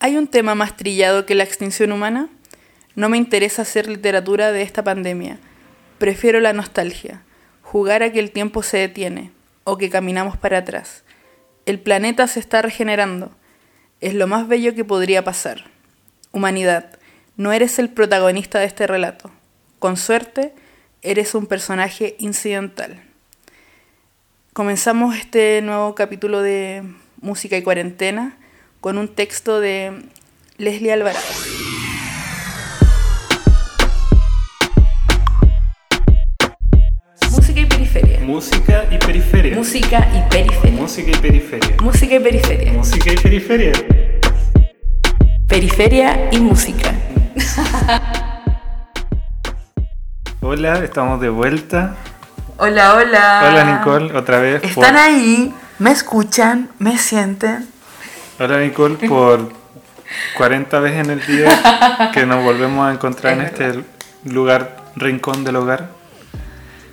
¿Hay un tema más trillado que la extinción humana? No me interesa hacer literatura de esta pandemia. Prefiero la nostalgia, jugar a que el tiempo se detiene o que caminamos para atrás. El planeta se está regenerando. Es lo más bello que podría pasar. Humanidad, no eres el protagonista de este relato. Con suerte, eres un personaje incidental. Comenzamos este nuevo capítulo de Música y Cuarentena con un texto de Leslie Alvarado. Música y periferia. Música y periferia. Música y periferia. Música y periferia. Música y periferia. Música y periferia. Periferia y música. Hola, estamos de vuelta. Hola, hola. Hola Nicole, otra vez. por- Están ahí, me escuchan, me sienten. Hola Nicole, por 40 veces en el día que nos volvemos a encontrar en Es este lugar, rincón del hogar.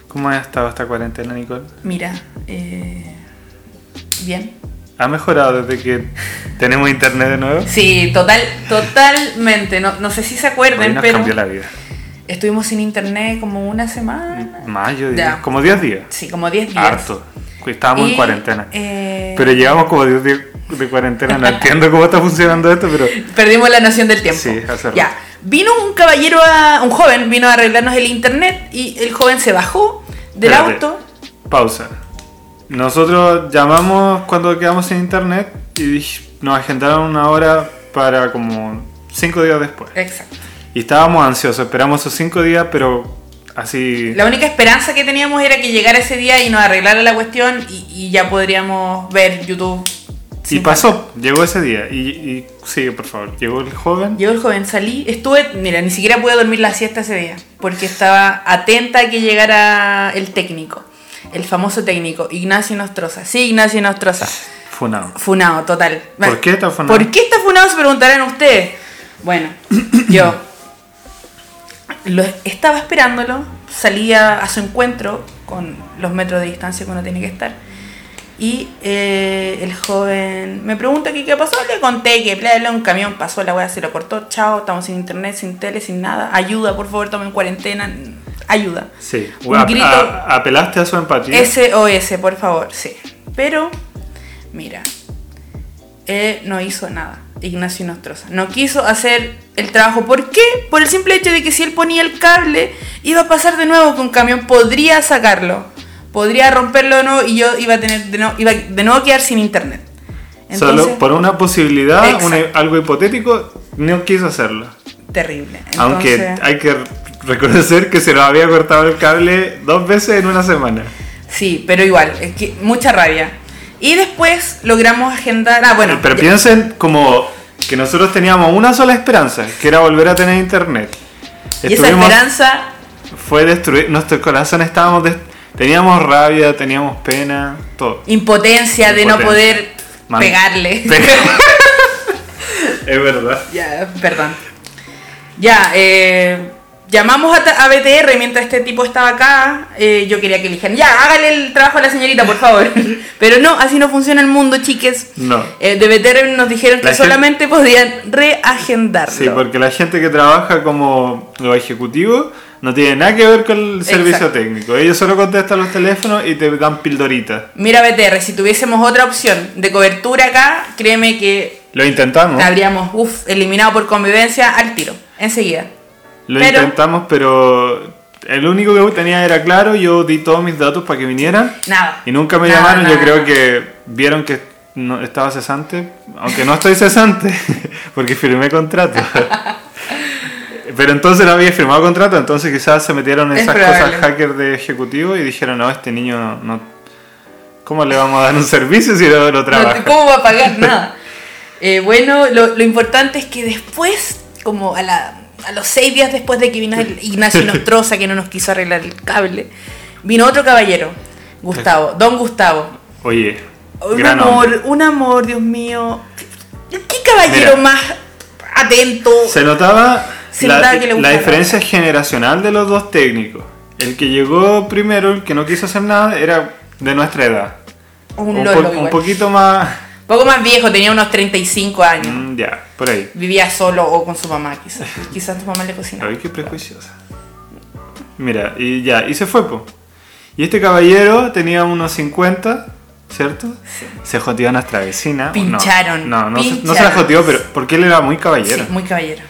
¿Cómo ha estado esta cuarentena Nicole? Mira, eh, bien. ¿Ha mejorado desde que tenemos internet de nuevo? Sí, total, totalmente. No, no sé si se Hoy acuerdan, nos pero cambió la vida. estuvimos sin internet como una semana. Más, yo diría, Ya. como 10 días. Sí, como 10 días. Harto. Estábamos Y, en cuarentena. eh, Pero llevamos como 10 días de cuarentena. No entiendo cómo está funcionando esto, pero Perdimos la noción del tiempo. Sí, hace rato. Ya. Vino un caballero, a, un joven, vino a arreglarnos el internet y el joven se bajó del Espérate. auto. pausa. Nosotros llamamos cuando quedamos sin internet y nos agendaron una hora para como 5 días después. Exacto. Y estábamos ansiosos, esperamos esos 5 días, pero así... La única esperanza que teníamos era que llegara ese día y nos arreglara la cuestión y, y ya podríamos ver YouTube. Y pasó, llegó ese día. Y, y sigue, por favor. Llegó el joven. Llegó el joven, salí, estuve, mira, ni siquiera pude dormir la siesta ese día, porque estaba atenta a que llegara el técnico, el famoso técnico, Ignacio Nostroza. Sí, Ignacio Nostroza. Funado. Funado, total. ¿Por qué está funado? ¿Por qué está funado? Se preguntarán ustedes. Bueno, yo lo, estaba esperándolo, salía a su encuentro con los metros de distancia que uno tiene que estar. Y eh, el joven me pregunta que qué pasó, le conté que bla, bla, un camión pasó, la weá se lo cortó, chao, estamos sin internet, sin tele, sin nada, ayuda, por favor, tomen cuarentena, ayuda. Sí. Un A- grito- a- apelaste a su empatía. SOS, por favor, sí. Pero, mira, él no hizo nada, Ignacio Nostroza. No quiso hacer el trabajo. ¿Por qué? Por el simple hecho de que si él ponía el cable, iba a pasar de nuevo que un camión podría sacarlo. Podría romperlo de nuevo y yo iba a tener de nuevo, iba de nuevo a quedar sin internet. Entonces, Solo por una posibilidad, una- algo hipotético, no quiso hacerlo. terrible. Aunque hay que reconocer que se nos había cortado el cable dos veces en una semana. Sí, pero igual, es que mucha rabia. Y después logramos agendar. Ah, bueno. Pero ya- piensen como que nosotros teníamos una sola esperanza, que era volver a tener internet. y esa esperanza fue destruir, nuestro corazón estábamos, des- teníamos rabia, teníamos pena, todo. impotencia de no poder Man- pegarle. es verdad. ya, perdón. Ya, eh, llamamos a, a BTR mientras este tipo estaba acá. eh, yo quería que le dijeran, ya, hágale el trabajo a la señorita, por favor. Pero no, así no funciona el mundo, chiques. No. Eh, de BTR nos dijeron que gente- solamente podían reagendarlo. Sí, porque la gente que trabaja como los ejecutivos no tiene nada que ver con el servicio Exacto. técnico. Ellos solo contestan los teléfonos y te dan pildoritas. Mira, BTR, si tuviésemos otra opción de cobertura acá, créeme que Lo intentamos. habríamos, uff, eliminado por convivencia al tiro, enseguida. Lo Pero- intentamos, pero el único que tenía era claro. Yo di todos mis datos para que vinieran. Nada. Y nunca me Nada, llamaron. nada, Yo creo que vieron que no, estaba cesante. Aunque no estoy cesante, porque firmé contrato. Pero entonces no había firmado contrato, entonces quizás se metieron en Es esas probable. cosas hackers de ejecutivo y dijeron, no, este niño no, ¿Cómo le vamos a dar un servicio si no lo trabaja? ¿Cómo va a pagar nada? Eh, bueno, lo, lo importante es que después, como a, la, a los seis días después de que vino el Ignacio Nostroza, que no nos quiso arreglar el cable, vino otro caballero, Gustavo, don Gustavo. Oye, Un gran amor, hombre. un amor, Dios mío. ¿Qué caballero Mira. más atento? Se notaba, Se la, notaba que le la diferencia generacional de los dos técnicos. El que llegó primero, el que no quiso hacer nada, era de nuestra edad. Un, Un, lolo po- un poquito más, Poco más viejo, tenía unos 35 años. Mm, ya, por ahí. Vivía solo o con su mamá, quizás. Quizás tu mamá le cocinaba. Ay, qué prejuiciosa. Mira, y ya, y se fue, po. Y este caballero tenía unos 50, ¿cierto? Se joteó a nuestra vecina. No, Pincharon, No, no, se- no se la pincharon. joteó, pero porque él era muy caballero. Sí, muy caballero.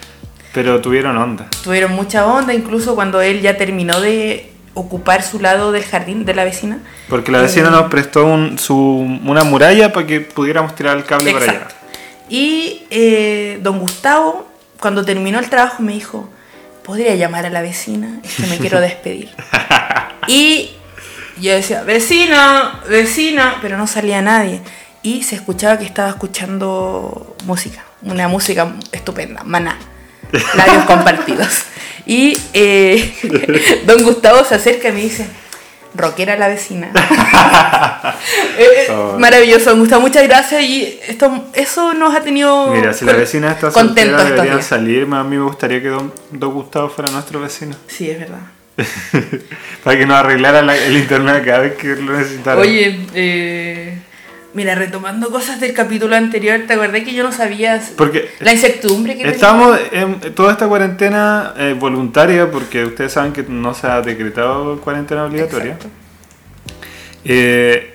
Pero tuvieron onda. Tuvieron mucha onda, incluso cuando él ya terminó de ocupar su lado del jardín de la vecina. Porque la vecina Eh, nos prestó un- su, una muralla para que pudiéramos tirar el cable para allá. Y eh, don Gustavo, cuando terminó el trabajo, me dijo, ¿podría llamar a la vecina? Es que me quiero despedir. y yo decía, vecina, vecina, pero no salía nadie. Y se escuchaba que estaba escuchando música, una música estupenda, maná, labios compartidos. Y eh, don Gustavo se acerca y me dice, rockera la vecina. Eh, eh, Oh. Maravilloso, don Gustavo, muchas gracias. Y esto, eso nos ha tenido Mira, si la vecina está estos deberían salir. A mí me gustaría que don, don Gustavo fuera nuestro vecino. Sí, es verdad. para que nos arreglara la- el internet cada vez que lo necesitara. Oye, eh, mira, retomando cosas del capítulo anterior, ¿te acordás que yo no sabía Porque la incertidumbre que tenía? Estamos en toda esta cuarentena eh, voluntaria, porque ustedes saben que no se ha decretado cuarentena obligatoria. Eh,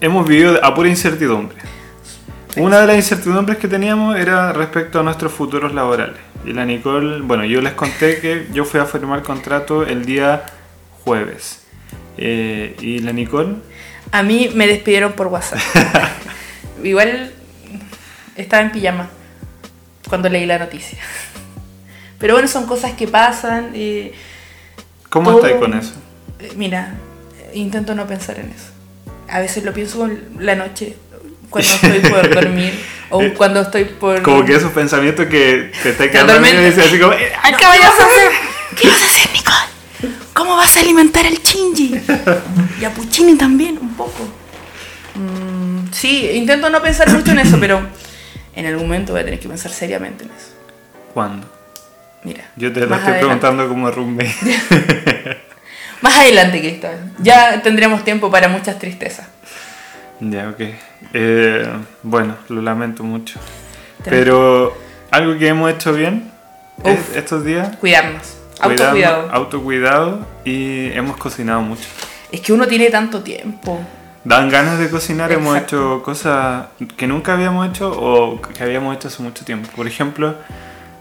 hemos vivido a pura incertidumbre. Una de las incertidumbres que teníamos era respecto a nuestros futuros laborales. Y la Nicole, bueno, yo les conté que yo fui a firmar contrato el día jueves. Eh, y la Nicole, A mí me despidieron por WhatsApp. Igual estaba en pijama cuando leí la noticia. Pero bueno, son cosas que pasan. y, ¿cómo Todo- estáis con eso? eh, mira, intento no pensar en eso. A veces lo pienso en la noche, cuando estoy por dormir o Eh, cuando estoy por... Como que esos pensamientos que te está quedando y dices así como, "Eh, Ay, ¿Qué vayas a hacer? ¿Qué vas a hacer, Nicole? ¿Cómo vas a alimentar al Chingy? Y a Puccini también, un poco. Mm, sí, intento no pensar mucho en eso, pero en algún momento voy a tener que pensar seriamente en eso. ¿Cuándo? Mira. Yo te lo estoy adelante. preguntando como roommate. Más adelante, Cristóbal. Ya tendremos tiempo para muchas tristezas. ya, ok. Eh, bueno, lo lamento mucho. Tranquilo. Pero algo que hemos hecho bien es- Uf. estos días, Cuidarnos. Autocuidado. autocuidado y hemos cocinado mucho. Es que uno tiene tanto tiempo. Dan ganas de cocinar, hemos Exacto. hecho cosas que nunca habíamos hecho o que habíamos hecho hace mucho tiempo. Por ejemplo,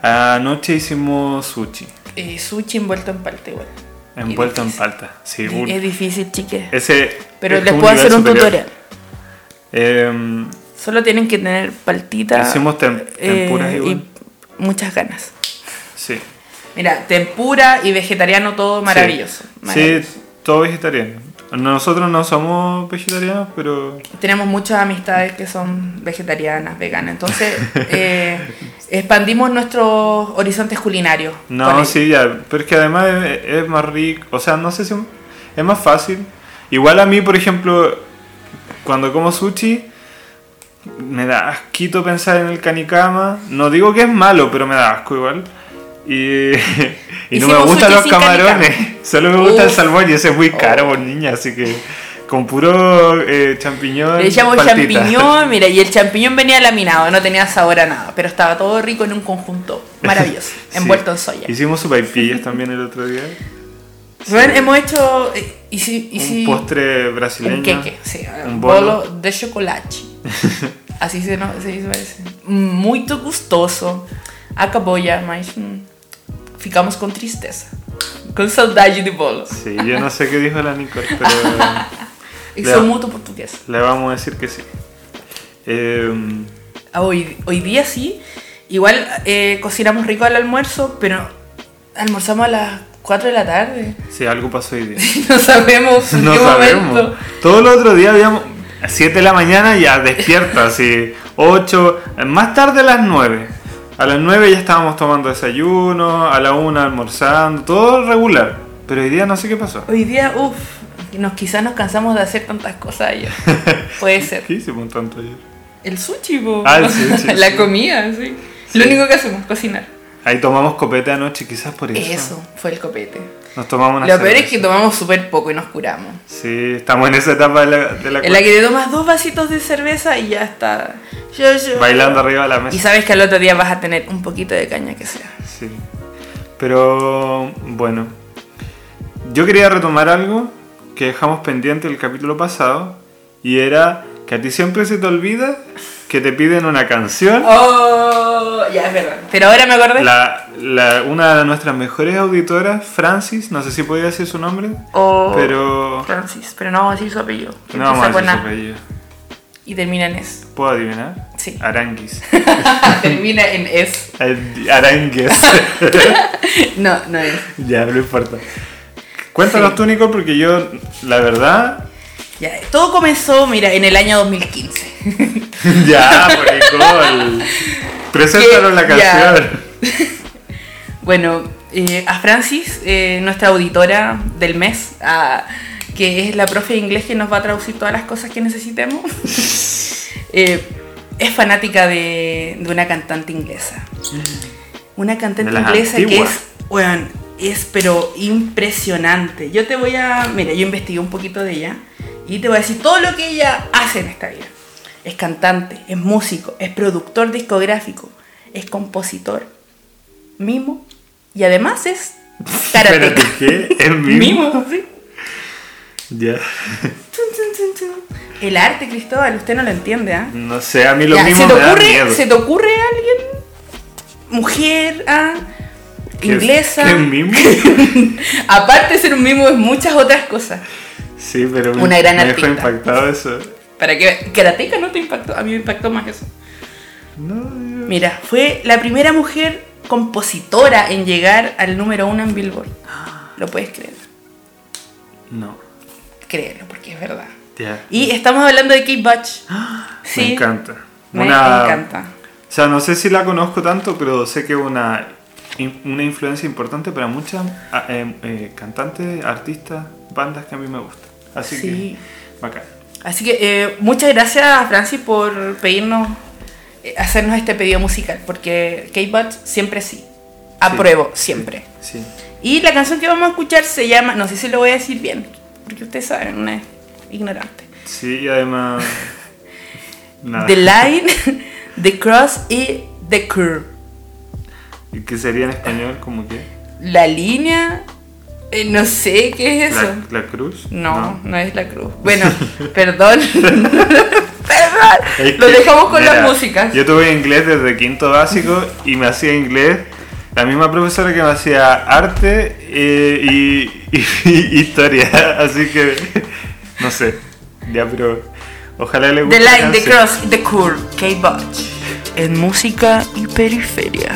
anoche hicimos sushi, Eh, sushi envuelto en palta igual. envuelto en palta. Sí, un- Es difícil, chiques. ese Pero es les puedo hacer un superior. tutorial. Em, Solo tienen que tener paltita. Hicimos tem- eh, tempuras igual. y muchas ganas. sí. Mira, tempura y vegetariano todo maravilloso. Sí, maravilloso. todo vegetariano. Nosotros no somos vegetarianos, pero Tenemos muchas amistades que son vegetarianas, veganas. Entonces, eh, expandimos nuestros horizontes culinarios. no, sí, ya. Pero es que además es, es más rico, o sea, no sé si es más fácil. Igual a mí, por ejemplo, cuando como sushi, me da asquito pensar en el canicama. No digo que es malo, pero me da asco igual. Y, y no me gustan los camarones, solo me gusta el Uf. salmón y ese es muy caro Oh. por niña, así que con puro eh, champiñón. Le echamos paltita. champiñón, mira, y el champiñón venía laminado, no tenía sabor a nada, pero estaba todo rico en un conjunto maravilloso, Sí. envuelto en soya. Hicimos sopaipillas también el otro día. Bueno, hemos hecho eh, y si, y si- un postre brasileño. un queque, sí, un bolo. bolo de chocolate. Así se, no, se parece. Acabou já, mas hum, ficamos com tristeza. Com saudade de bolo. Sí, yo no sé qué dijo la Nicole, pero Ya. sou muito portuguesa. le vamos a decir que sí. Eh, Hoy, hoy día sí. Igual eh, cocinamos rico al almuerzo, pero almorzamos a las 4 de la tarde. sí, algo pasó hoy día. No sabemos en No qué sabemos. momento. Todos los otros días habíamos 7 de la mañana ya despierta, así 8, más tarde a las 9. A las 9 ya estábamos tomando desayuno, a la 1 almorzando, todo regular. Pero hoy día no sé qué pasó. Hoy día, uff, nos, quizás nos cansamos de hacer tantas cosas ayer. Puede ser. ¿Qué hicimos tanto ayer? El sushi, po. Ah, el sushi, La sí. comida, sí. Sí. Lo único que hacemos, cocinar. Ahí tomamos copete anoche, quizás por eso. Eso fue el copete. Nos tomamos una Lo peor es que tomamos súper poco y nos curamos. Sí, estamos en esa etapa de la, de la En la que te tomas dos vasitos de cerveza y ya está. Yo, yo. bailando arriba de la mesa. Y sabes que al otro día vas a tener un poquito de caña que sea. Sí. Pero bueno, yo quería retomar algo que dejamos pendiente el capítulo pasado y era que a ti siempre se te olvida que te piden una canción. Oh, ya es verdad. Pero ahora me acordé. La, la- una de nuestras mejores auditoras, Francis, no sé si podía decir su nombre, Oh, pero Francis, pero no vamos a decir su apellido. no vamos a decir su apellido. Y termina en S. ¿Puedo adivinar? Sí. Aranguis. termina en S. Arangues. No, no es. ya, no importa. Cuéntanos Sí. tú, Nicole, porque yo, la verdad, Ya, todo comenzó, mira, en el año 2015. Ya, por. Preséntanos la canción. Bueno, eh, a Francis, eh, nuestra auditora del mes, a- que es la profe de inglés que nos va a traducir todas las cosas que necesitemos, eh, es fanática de, de una cantante inglesa. Una cantante inglesa que es, weón, es pero impresionante. Yo te voy a, mira, yo investigué un poquito de ella y te voy a decir todo lo que ella hace en esta vida. Es cantante, es músico, es productor discográfico, es compositor, mimo y además es karateca. ¿qué? ¿Es mimo? Mimo, sí. Ya. El arte, Cristóbal, usted no lo entiende, ¿ah? No sé, a mí lo Ya, mismo ¿se, te me da ocurre, miedo. ¿Se te ocurre alguien? Mujer, ah, ¿Qué es- inglesa. ¿Qué es mimo? Aparte de ser un mimo, es muchas otras cosas. Sí, pero me, Una gran me dejó impactado eso. Para que Karateka no te impactó, a mí me impactó más eso. No, yo- Mira, fue la primera mujer compositora en llegar al número uno en Billboard. ¿Lo puedes creer? no. Créelo, porque es verdad. Y estamos hablando de Kate Butch. Sí, Me encanta. Me Una- encanta. O sea, no sé si la conozco tanto, pero sé que es una, una influencia importante para muchas ah, eh, eh, cantantes, artistas, bandas que a mí me gustan. Así Sí. que, bacán. Así que eh, muchas gracias Francis por pedirnos, eh, hacernos este pedido musical, porque Butch siempre sí. Apruebo, siempre. Sí. Y la canción que vamos a escuchar se llama, no sé si lo voy a decir bien, porque ustedes saben, una es ignorante. Sí, y además. Nada. The Line, The Cross y The Curve. ¿Y qué sería en español? como que? La línea, eh, no sé qué es eso. ¿La, la cruz? No, no, es la cruz. Bueno, perdón. perdón. Es Lo dejamos con mira, las músicas. Yo tuve inglés desde quinto básico y me hacía inglés la misma profesora que me hacía arte eh, y, y- y historia. Así que, no sé. Ya, pero ojalá le guste. The Line, The. Cross The Curve. Kate Butch. En música y periferia.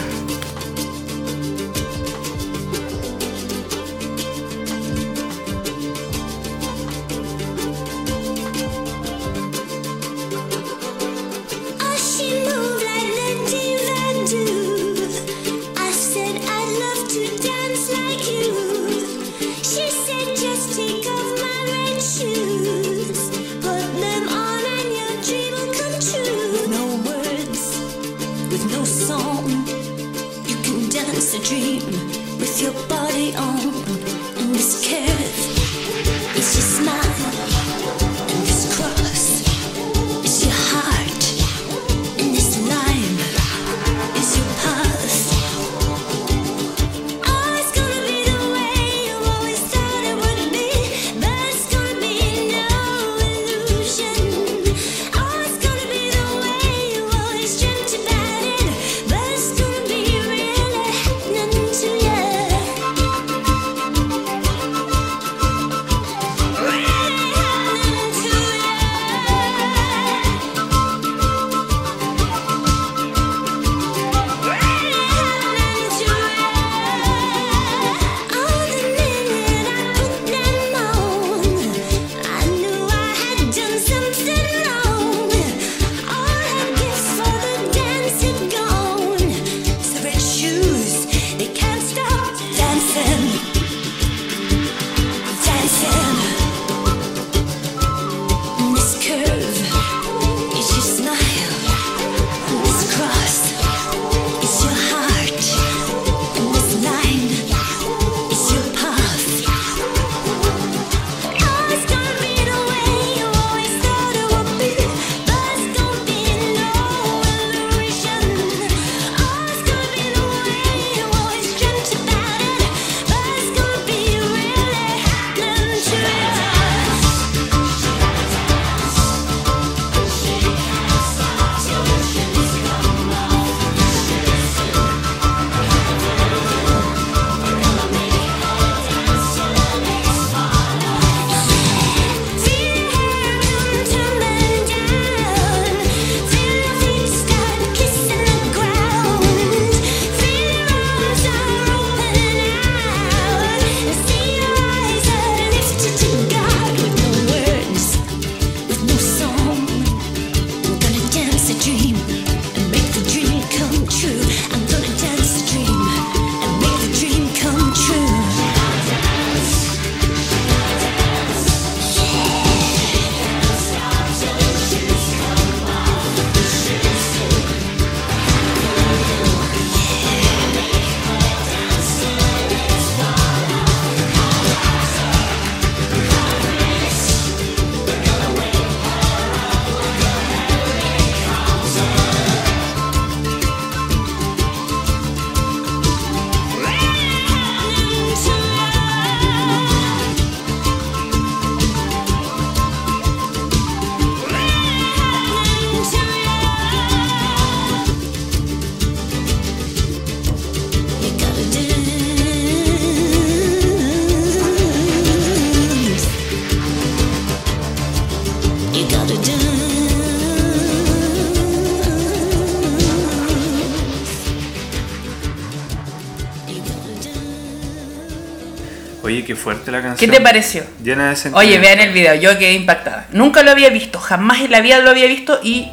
Fuerte la ¿Qué canción. te pareció? Llena de sentimiento. Oye, vean el video, yo quedé impactada. Nunca lo había visto, jamás en la vida lo había visto y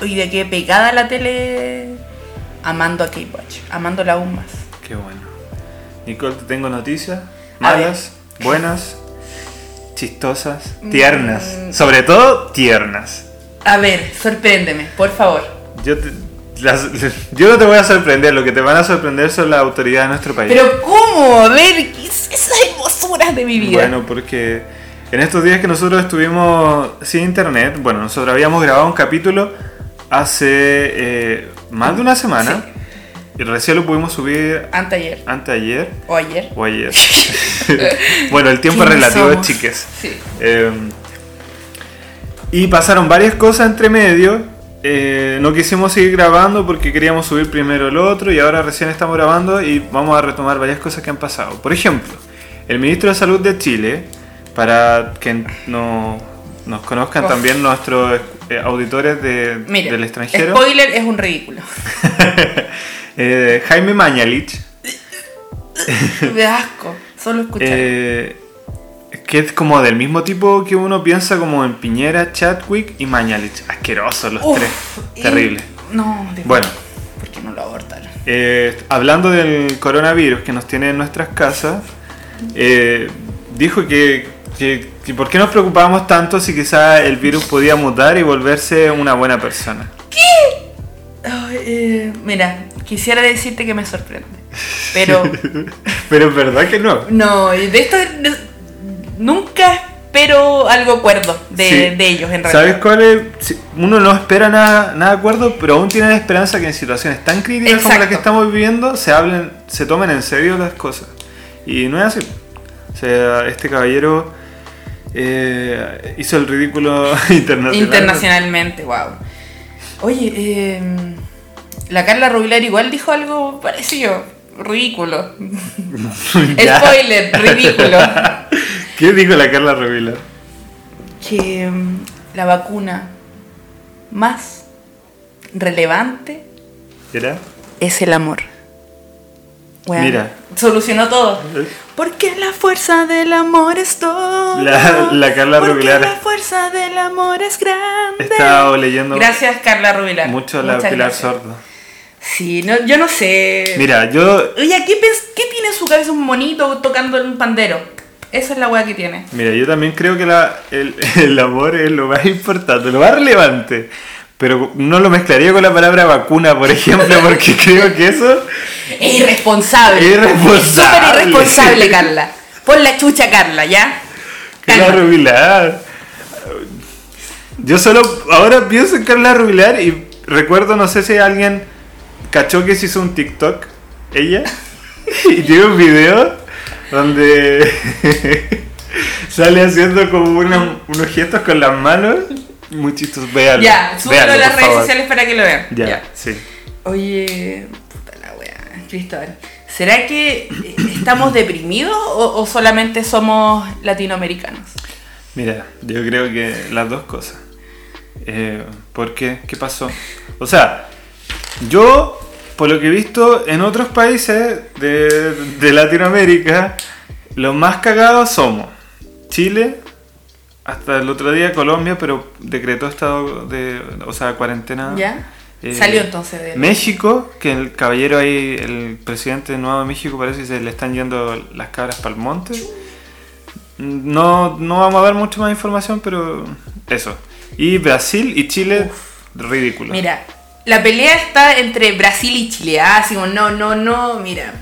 hoy de que pegada a la tele amando a K-Watch, amándola aún más. Qué bueno. Nicole, te tengo noticias. Malas, buenas, chistosas, Mm. tiernas. Sobre todo, tiernas. A ver, sorpréndeme, por favor. Yo, te- las- yo no te voy a sorprender, lo que te van a sorprender son las autoridades de nuestro país. Pero ¿cómo? A ver, ¿qué de mi vida. Bueno, porque en estos días que nosotros estuvimos sin internet, bueno, nosotros habíamos grabado un capítulo hace eh, más de una semana y recién lo pudimos subir Anteayer anteayer o ayer. o ayer. bueno, el tiempo es ¿Quiénes relativo, somos? chiques. Sí. Eh, y pasaron varias cosas entre medio. Eh, no quisimos seguir grabando porque queríamos subir primero el otro y ahora recién estamos grabando y vamos a retomar varias cosas que han pasado. Por ejemplo, el ministro de Salud de Chile, para que no, nos conozcan Uf. también nuestros eh, auditores de- Mira, del extranjero, spoiler es un ridículo. eh, Jaime Mañalich, de asco, solo escuchar. Eh, que es como del mismo tipo que uno piensa como en Piñera, Chadwick y Mañalich. Asquerosos los Uf, tres. y- Terrible. No, Dios Bueno. ¿Por qué no lo abortaron? Eh, hablando del coronavirus que nos tiene en nuestras casas, eh, dijo que, que, que por qué nos preocupábamos tanto si quizá el virus podía mutar y volverse una buena persona. Ay, eh, mira, quisiera decirte que me sorprende. Pero Pero es verdad que no. no, y de esto nunca espero algo cuerdo de, Sí. de ellos en realidad. ¿Sabes cuál es? Uno no espera nada, nada de acuerdo, pero aún tiene la esperanza que en situaciones tan críticas como las que estamos viviendo se hablen, se tomen en serio las cosas. Y no es así. O sea, este caballero eh, hizo el ridículo internacional. Internacionalmente, wow. Oye, eh, la Carla Rubilar igual dijo algo parecido, ridículo. Spoiler, ridículo. ¿Qué dijo la Carla Revila? que mm, la vacuna más relevante ¿Era? es el amor. Bueno, Mira. Solucionó todo. Porque la fuerza del amor es todo. La- la Carla Porque Rubilar. la fuerza del amor es grande. He estado leyendo Gracias, Carla Rubilar. mucho la Muchas Pilar gracias. Sordo. Sí, no, yo no sé. Mira, yo Oye, ¿qué, ¿qué tiene en su cabeza un monito tocando un pandero? Esa es la weá que tiene. Mira, yo también creo que la- el, el amor es lo más importante, lo más relevante. Pero no lo mezclaría con la palabra vacuna, por ejemplo, porque creo que eso. Es irresponsable. Irresponsable. Súper irresponsable, Carla. Pon la chucha, Carla, ¿ya? Carla. Rubilar. Yo solo ahora pienso en Carla Rubilar y recuerdo, no sé si alguien cachó que se hizo un TikTok, ella, y tiene un video donde sale haciendo como unos, unos gestos con las manos. Muy chistosos, véanlo. Ya, súbelo a las redes favor. sociales para que lo vean. Ya, Ya. sí. Oye, puta la wea, Cristóbal. ¿Será que eh, estamos deprimidos o, o solamente somos latinoamericanos? Mira, yo creo que las dos cosas. Eh, ¿Por qué? ¿Qué pasó? O sea, yo, por lo que he visto en otros países de, de Latinoamérica, los más cagados somos Chile, hasta el otro día Colombia, pero decretó estado de, o sea, cuarentena. ¿Ya? Eh, Salió entonces de... México, que el caballero ahí, el presidente de Nuevo México, parece que se le están yendo las cabras para el monte. No, no vamos a dar mucha más información, pero eso. Y Brasil y Chile, ridículo. Mira, la pelea está entre Brasil y Chile. Ah, como, no, no, no, mira.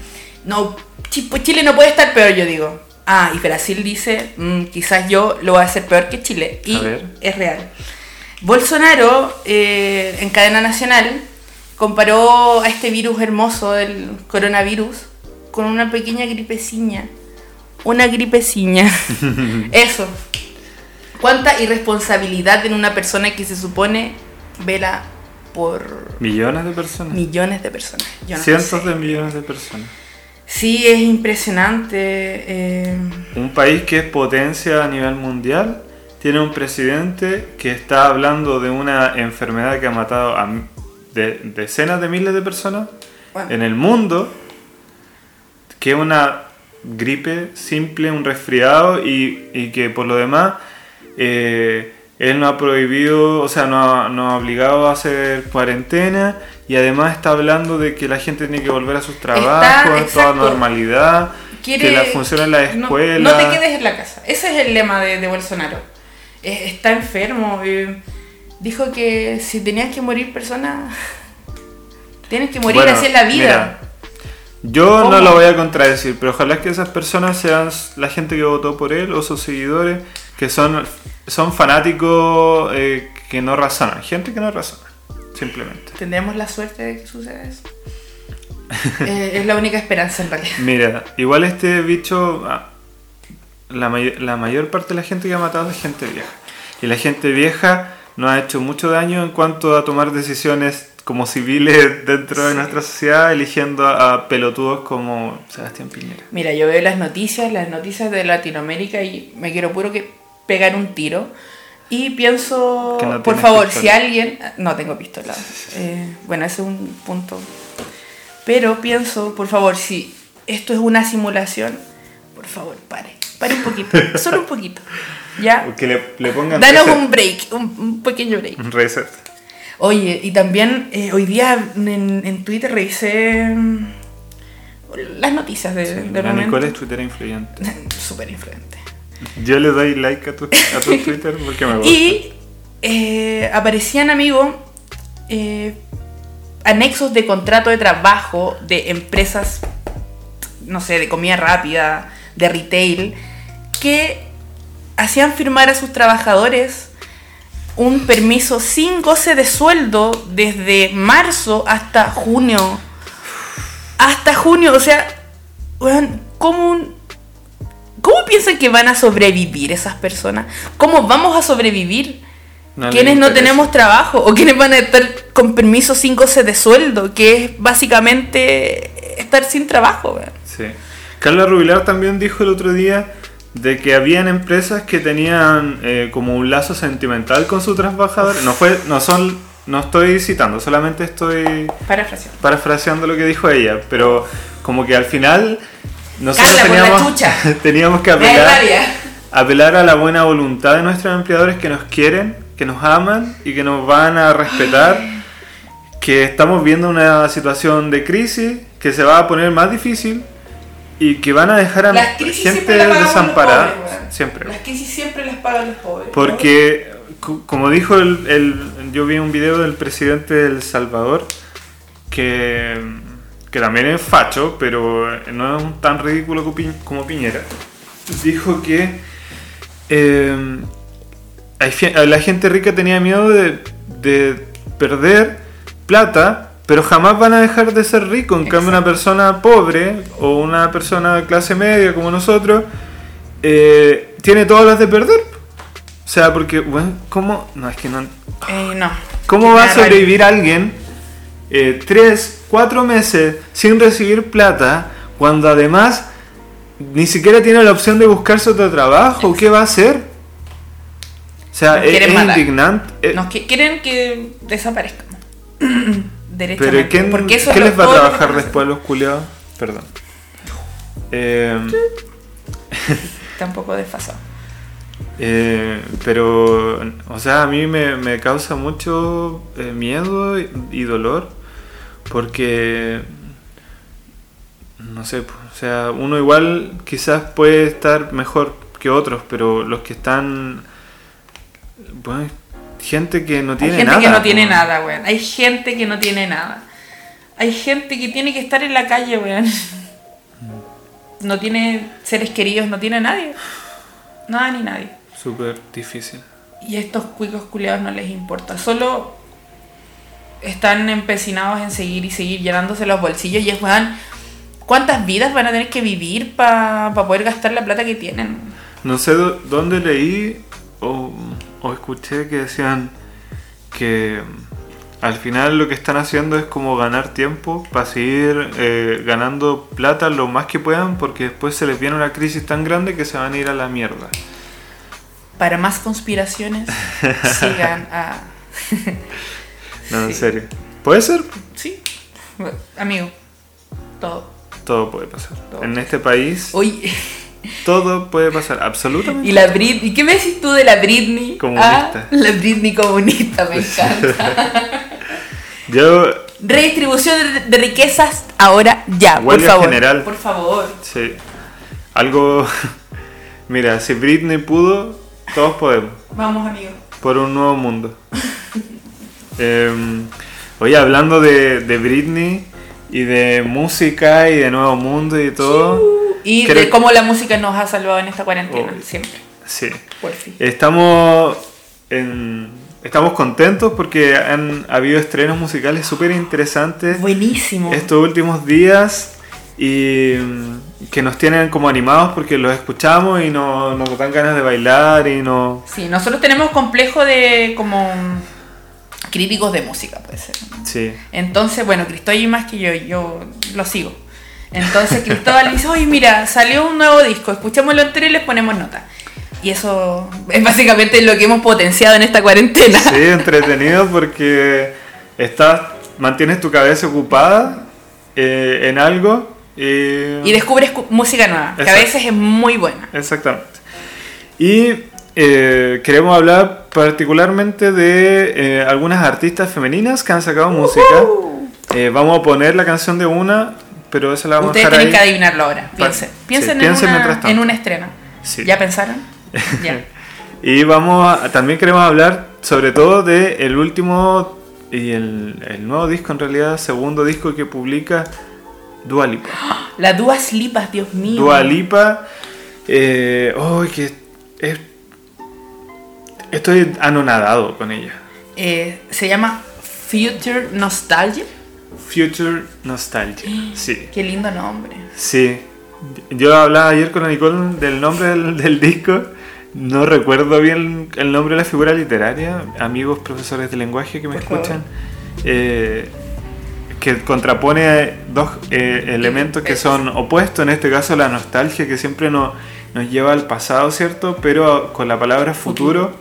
No, Chi- Chile no puede estar peor, yo digo. Ah, y Brasil dice, "Mm, quizás yo lo voy a hacer peor que Chile. Y es real. Bolsonaro, eh, en cadena nacional, comparó a este virus hermoso, el coronavirus, con una pequeña gripeciña. Una gripeciña. Eso. ¿Cuánta irresponsabilidad en una persona que se supone vela por Millones de personas. millones de personas? Yo no Cientos sé. de millones de personas. Sí, es impresionante. eh, Un país que es potencia a nivel mundial tiene un presidente que está hablando de una enfermedad que ha matado a de- decenas de miles de personas bueno, en el mundo, que es una gripe simple, un resfriado y, y que por lo demás eh, él no ha prohibido, o sea, no ha, no ha obligado a hacer cuarentena y además está hablando de que la gente tiene que volver a sus trabajos, toda exacto. normalidad, Quiere- que la función en la escuela. No, te quedes en la casa. Ese es el lema de, de Bolsonaro. Está enfermo. eh, dijo que si tenían que morir personas, tienen que morir, Bueno, así es la vida. mira, yo ¿Cómo? no lo voy a contradecir, pero ojalá que esas personas sean la gente que votó por él o sus seguidores, que son, son fanáticos eh, que no razonan. Gente que no razona, simplemente. Tendremos la suerte de que suceda eso. Eh, es la única esperanza en realidad. Mira, igual este bicho, ah, la, may- la mayor parte de la gente que ha matado es gente vieja. Y la gente vieja nos ha hecho mucho daño en cuanto a tomar decisiones como civiles dentro de nuestra sociedad, eligiendo a, a pelotudos como Sebastián Piñera. Mira, yo veo las noticias, las noticias de Latinoamérica y me quiero puro que pegar un tiro. Y pienso, no por favor, pistola. si alguien... No tengo pistola. Eh, bueno, ese es un punto. Pero pienso, por favor, si esto es una simulación, por favor, pare. Pare un poquito, solo un poquito. ¿Ya? Que le, le pongan Danos reset. un break, un, un pequeño break. Un reset. Oye, y también eh, hoy día en, en Twitter revisé mm, las noticias de, del La momento. Nicole es Twitter influyente. Súper influente. Yo le doy like a tu, a tu Twitter porque me gusta. Y eh, aparecían, amigo, eh, anexos de contrato de trabajo de empresas, no sé, de comida rápida, de retail, que hacían firmar a sus trabajadores un permiso sin goce de sueldo desde marzo hasta junio. Hasta junio, o sea, ¿cómo, un- ¿cómo piensan que van a sobrevivir esas personas? ¿Cómo vamos a sobrevivir? No quienes no tenemos trabajo o quienes van a estar con permiso sin goce de sueldo, que es básicamente estar sin trabajo. Sí. Carla Rubilar también dijo el otro día de que habían empresas que tenían eh, como un lazo sentimental con sus trabajadores. No fue, no son, no estoy citando, solamente estoy Parafraseando. parafraseando lo que dijo ella, pero como que al final nosotros Carla, teníamos, teníamos que apelar, apelar a la buena voluntad de nuestros empleadores que nos quieren, que nos aman y que nos van a respetar, que estamos viendo una situación de crisis que se va a poner más difícil y que van a dejar a Las crisis gente los desamparada. pobres, siempre. Las crisis siempre las pagan los pobres. ¿no? Porque, cu- como dijo el, el- Yo vi un video del presidente de El Salvador que, que también es facho, pero no es tan ridículo como Pi- como Piñera. Dijo que eh, fe- la gente rica tenía miedo de, de perder plata. Pero jamás van a dejar de ser ricos. En cambio, una persona pobre o una persona de clase media como nosotros eh, tiene todas las de perder. O sea, porque, bueno, ¿cómo? No, es que no. Eh, no. ¿Cómo va a sobrevivir alguien eh, tres, cuatro meses sin recibir plata cuando además ni siquiera tiene la opción de buscarse otro trabajo? ¿Qué va a hacer? O sea, Nos es, indignante. eh, Nos que- quieren que desaparezcamos. pero. ¿quién, Porque eso ¿qué es les va a trabajar después a los culiados? Perdón. Eh, haciendo. Está un poco desfasado. Eh, pero, o sea, a mí me, me causa mucho eh, miedo y, y dolor porque, no sé, o sea, uno igual quizás puede estar mejor que otros, pero los que están, bueno, gente que no tiene Hay gente nada. que no tiene nada, weón. Hay gente que no tiene nada. Hay gente que tiene que estar en la calle, weón. No tiene seres queridos, no tiene nadie. Nada ni nadie. Súper difícil. Y a estos cuicos culiados no les importa. Solo están empecinados en seguir y seguir llenándose los bolsillos. Y es, weón, ¿cuántas vidas van a tener que vivir para poder gastar la plata que tienen? No sé dó- dónde leí o, o escuché que decían que mm, al final lo que están haciendo es como ganar tiempo para seguir eh, ganando plata lo más que puedan porque después se les viene una crisis tan grande que se van a ir a la mierda. Para más conspiraciones, sigan a... No, en serio. ¿Puede ser? Sí, amigo, todo. todo puede pasar. Todo. En este país, Oye, todo puede pasar, absolutamente. ¿y la Britney? ¿Qué me decís tú de la Britney? Comunista. Ah, la Britney comunista, me encanta. Yo, Redistribución de, riquezas ahora ya, por favor. general. Por favor. sí, algo... Mira, si Britney pudo, todos podemos. Vamos, amigos. Por un nuevo mundo. Em, oye, hablando de, de Britney y de música y de nuevo mundo y todo. Y creo- de cómo la música nos ha salvado en esta cuarentena, siempre. Sí. Por fin. Estamos, en- estamos contentos porque han habido estrenos musicales súper interesantes Buenísimo. estos últimos días y mm, que nos tienen como animados porque los escuchamos y no- nos dan ganas de bailar y no... Sí, nosotros tenemos complejo de como críticos de música, puede ser. Sí. Entonces, bueno, Cristóbal más que yo, yo lo sigo. Entonces Cristóbal dice, oye, mira, salió un nuevo disco, escuchémoslo entero y les ponemos nota. Y eso es básicamente lo que hemos potenciado en esta cuarentena. Sí, entretenido porque estás, mantienes tu cabeza ocupada eh, en algo y... Y descubres cu- música nueva, que a veces es muy buena. Exactamente. Y eh, queremos hablar particularmente de eh, algunas artistas femeninas que han sacado música. Eh, vamos a poner la canción de una, pero esa la vamos Ustedes a dejar tienen que ahí. adivinarlo ahora. Piensen. sí, en, piensen una, en un estreno. Sí. ¿Ya pensaron? ya. Y vamos a- también queremos hablar sobre todo de el último y el, el nuevo disco, en realidad, segundo disco que publica Dua Lipa. Las Duas Lipas, Dios mío. Dua Lipa, eh, oh, que es- estoy anonadado con ella. Eh, se llama Future Nostalgia. Future Nostalgia. Sí, Qué lindo nombre. sí. Yo hablaba ayer con Nicole del nombre del, del disco. No recuerdo bien el nombre de la figura literaria. Amigos profesores de lenguaje que me Por escuchan. eh, que contrapone dos eh, elementos que son opuestos. En este caso, la nostalgia que siempre nos, nos lleva al pasado, ¿cierto? Pero con la palabra futuro,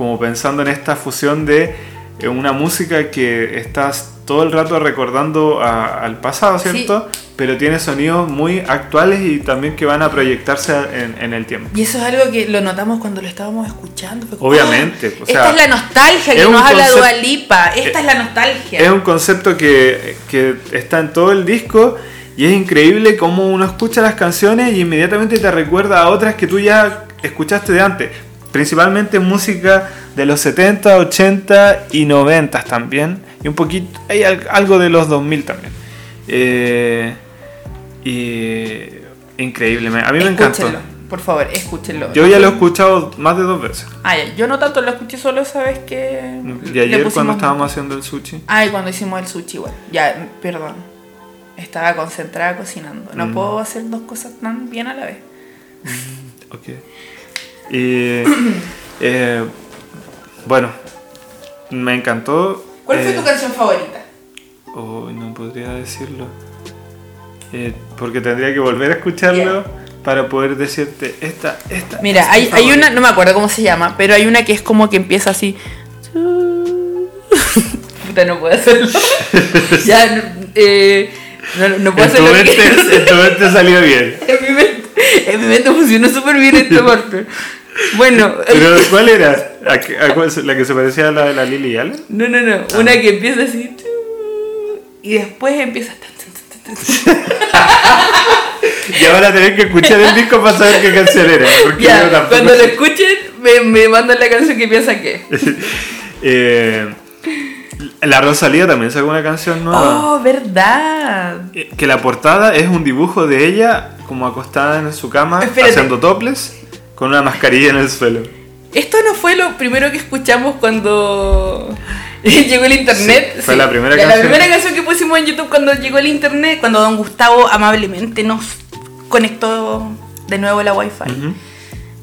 como pensando en esta fusión de eh, una música que estás todo el rato recordando a- al pasado, ¿cierto? Pero tiene sonidos muy actuales y también que van a proyectarse en, en el tiempo. Y eso es algo que lo notamos cuando lo estábamos escuchando. Obviamente, "Ah, o sea, esta es la nostalgia que nos habla concept- Dua Lipa. Esta Eh, es la nostalgia. Es un concepto que, que está en todo el disco y es increíble cómo uno escucha las canciones y inmediatamente te recuerda a otras que tú ya escuchaste de antes. Principalmente música de los 70, 80 y 90 también. Y un poquito, hay al- algo de los 2000 también. Eh, y increíble, a mí me encantó. Escúchenlo, por favor, escúchenlo. Yo ya lo he escuchado más de dos veces. Ah, yo no tanto lo escuché solo esa vez que. Y ayer cuando estábamos haciendo el sushi. Ay, cuando hicimos el sushi, igual. Ya, perdón. Estaba concentrada cocinando. No Mm. puedo hacer dos cosas tan bien a la vez. Ok. Y eh, bueno, me encantó. ¿Cuál fue eh, tu canción favorita? oh, no podría decirlo. Eh, porque tendría que volver a escucharlo para poder decirte esta, esta. Mira, hay, hay una, no me acuerdo cómo se llama, pero hay una que es como que empieza así. Puta, no puedo hacerlo. ya, no, eh, no, no puedo En tu, hacerlo. mente, en tu mente salió bien. en, mi mente, en mi mente funcionó súper bien esta parte. Bueno, Pero ¿cuál era? ¿A a cuál se- ¿La que se parecía a la de la Lily Allen? no, no, no. Ah. Una que empieza así. Y después empieza. tan, tan, tan, tan, tan. Y ahora tenés que escuchar el disco para saber qué canción era. Ya, cuando lo escuchen, me, me mandan la canción que piensa que. Eh, la Rosalía también sacó una canción nueva. Oh, verdad. Eh, Que la portada es un dibujo de ella como acostada en su cama Espérate. haciendo toples con una mascarilla en el suelo. Esto no fue lo primero que escuchamos cuando llegó el internet. Sí, fue la primera canción. La primera canción que pusimos en YouTube cuando llegó el internet, cuando don Gustavo amablemente nos conectó de nuevo la wifi, Ujú.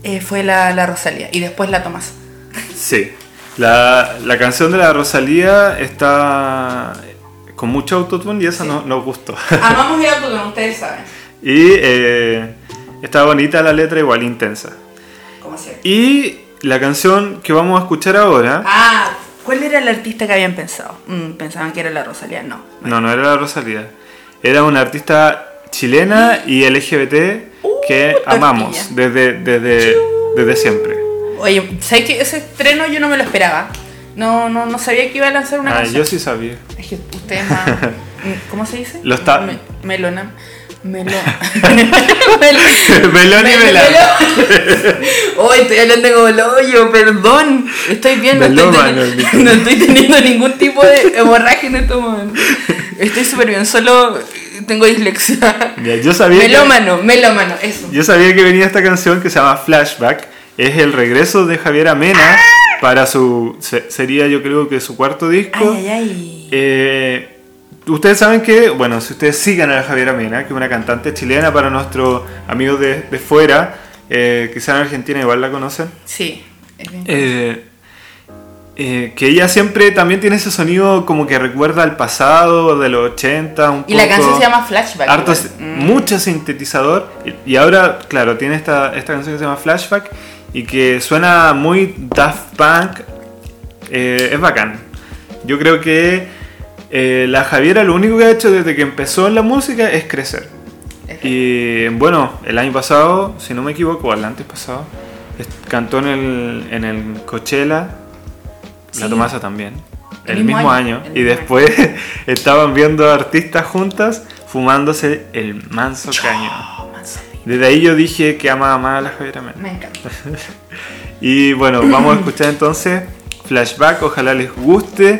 eh, fue la, la Rosalía y después la Tomás. Sí. La, la canción de la Rosalía está con mucho autotune y esa no- nos gustó. Amamos el autotune, ustedes saben. y eh, está bonita la letra, igual intensa. Y la canción que vamos a escuchar ahora, Ah, ¿cuál era el artista que habían pensado? Mm, pensaban que era la Rosalía, no. no, no era la Rosalía, era una artista chilena y LGBT que Uh, amamos tortilla. desde, desde, desde siempre. Oye, ¿sabes que ese estreno yo no me lo esperaba? No, no, no sabía que iba a lanzar una Ah, canción. yo sí sabía. Es que ustedes más... ¿Cómo se dice? Lo está- Me- melona. Melo... Melón y melán. Hoy estoy hablando como el hoyo, perdón. Estoy bien, no estoy, Melómano, Nico. no estoy teniendo ningún tipo de hemorragia en este momento. Estoy súper bien, solo tengo dislexia. Mira, yo sabía que- Melómano, melómano, eso. Yo sabía que venía esta canción que se llama Flashback. Es el regreso de Javier Amena para su. se- sería, yo creo que su cuarto disco. Ay, ay, ay. Eh, ustedes saben que, bueno, si ustedes sigan a Javier Amena, que es una cantante chilena para nuestros amigos de, de fuera, eh, quizá en Argentina igual la conocen. Sí. es bien. Eh, eh, que ella siempre también tiene ese sonido como que recuerda al pasado, de los 80, un y la poco- canción se llama Flashback. harto. Mm. mucho sintetizador y, y ahora claro tiene esta, esta canción que se llama Flashback y que suena muy Daft Punk eh, es bacán yo creo que eh, la Javiera lo único que ha hecho desde que empezó en la música es crecer y bueno el año pasado si no me equivoco el antes pasado cantó en el, en el Coachella la. Tomasa también El el, mismo mismo, año, año, el y mismo después estaban viendo artistas juntas fumándose el manso caño. Oh, manso. Desde ahí yo dije que amaba más a la Javiera Mena. Me encanta. Y bueno, vamos a escuchar entonces Flashback, ojalá les guste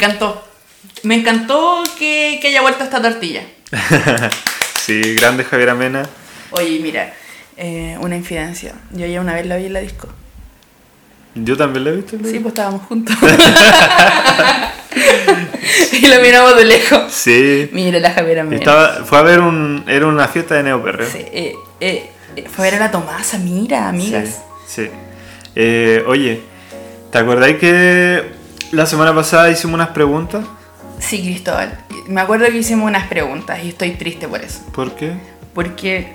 Encantó. Me encantó que, que haya vuelto esta tortilla. Sí, grande Javier Amena. Oye, mira, eh, una infidencia. Yo ya una vez la vi en la disco. Yo también lo he visto. Sí, pues estábamos juntos. y lo miramos de lejos. Sí. Mira la Javiera Mena. Estaba, fue a ver un. Era una fiesta de neoperreo. Sí, eh, eh, eh, fue a ver a la Tomasa, mira, amigas. Sí. sí. Eh, oye, ¿te acordáis que la semana pasada hicimos unas preguntas? Sí, Cristóbal. Me acuerdo que hicimos unas preguntas y estoy triste por eso. ¿Por qué? Porque,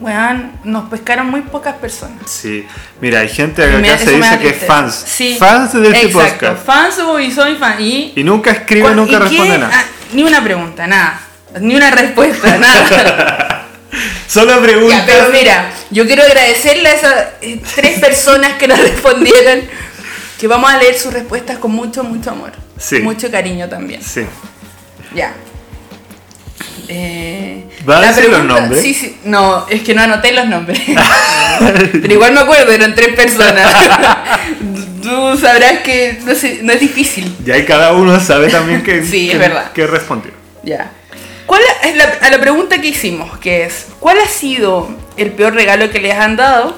weón, nos pescaron muy pocas personas. Sí. Mira, hay gente acá me- se dice que es fans. Sí. Fans de este Exacto. podcast. Fans y soy fan. Y, Y nunca escribe, ¿Cuál- nunca y qué? responde nada. Ah, ni una pregunta, nada. Ni una respuesta, nada. Solo preguntas. Ya, pero mira, yo quiero agradecerle a esas eh, tres personas que nos respondieron. Que vamos a leer sus respuestas con mucho, mucho amor. Sí. Mucho cariño también. Sí. Ya. Eh, ¿Va a decir los nombres? Sí, sí. No, es que no anoté los nombres. Pero igual me acuerdo, eran tres personas. Tú sabrás que no, sé, no es difícil. Y ahí cada uno sabe también que, Sí, es verdad. que respondió. Ya. ¿Cuál es la, a la pregunta que hicimos, que es, ¿cuál ha sido el peor regalo que les han dado?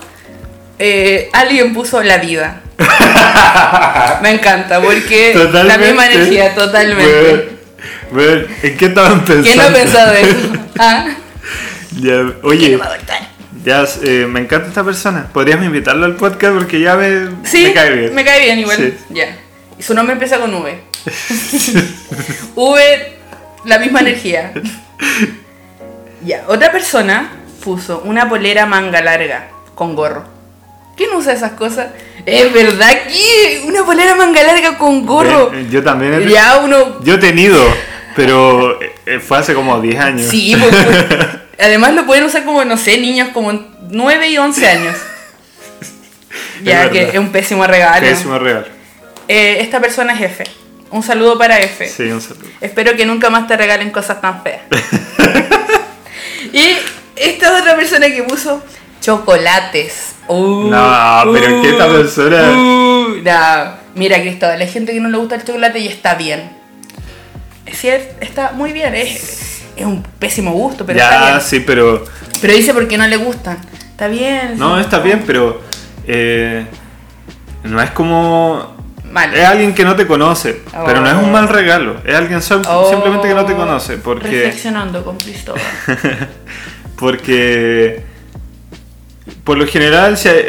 Eh, alguien puso la vida. Me encanta, porque la misma energía, totalmente. Bueno, bueno, ¿en qué estaban pensando? ¿Quién no ha pensado eso? ¿Ah? Ya, oye, ya, eh, me encanta esta persona. ¿Podrías invitarlo al podcast? Porque ya me, Sí, me cae bien. me cae bien igual. Sí. Ya. Y su nombre empieza con V. v, la misma energía. Ya, otra persona puso una polera manga larga con gorro. ¿Quién usa esas cosas? Es verdad que una polera manga larga con gorro. Eh, Yo también he, Ya uno. yo he tenido, pero eh, fue hace como 10 años. Sí, pues, pues, además lo pueden usar como, no sé, niños como 9 y 11 años. Ya, que es un pésimo regalo. Pésimo regalo. Eh, esta persona es F. Un saludo para F. Sí, un saludo. Espero que nunca más te regalen cosas tan feas. y esta otra persona que puso chocolates. Uh, No, pero que esta persona- uh, no. Mira, Cristóbal, hay gente que no le gusta el chocolate y está bien. Es cierto, está muy bien. Es, es un pésimo gusto, pero está ya, bien. sí, pero. Pero dice porque no le gustan. Está bien. No, sí. está bien, pero. eh, no es como. Mal. Es alguien que no te conoce, Oh. pero no es un mal regalo. Es alguien Oh, simplemente que no te conoce. Porque. Reflexionando con Cristóbal. Porque. Por lo general, hay-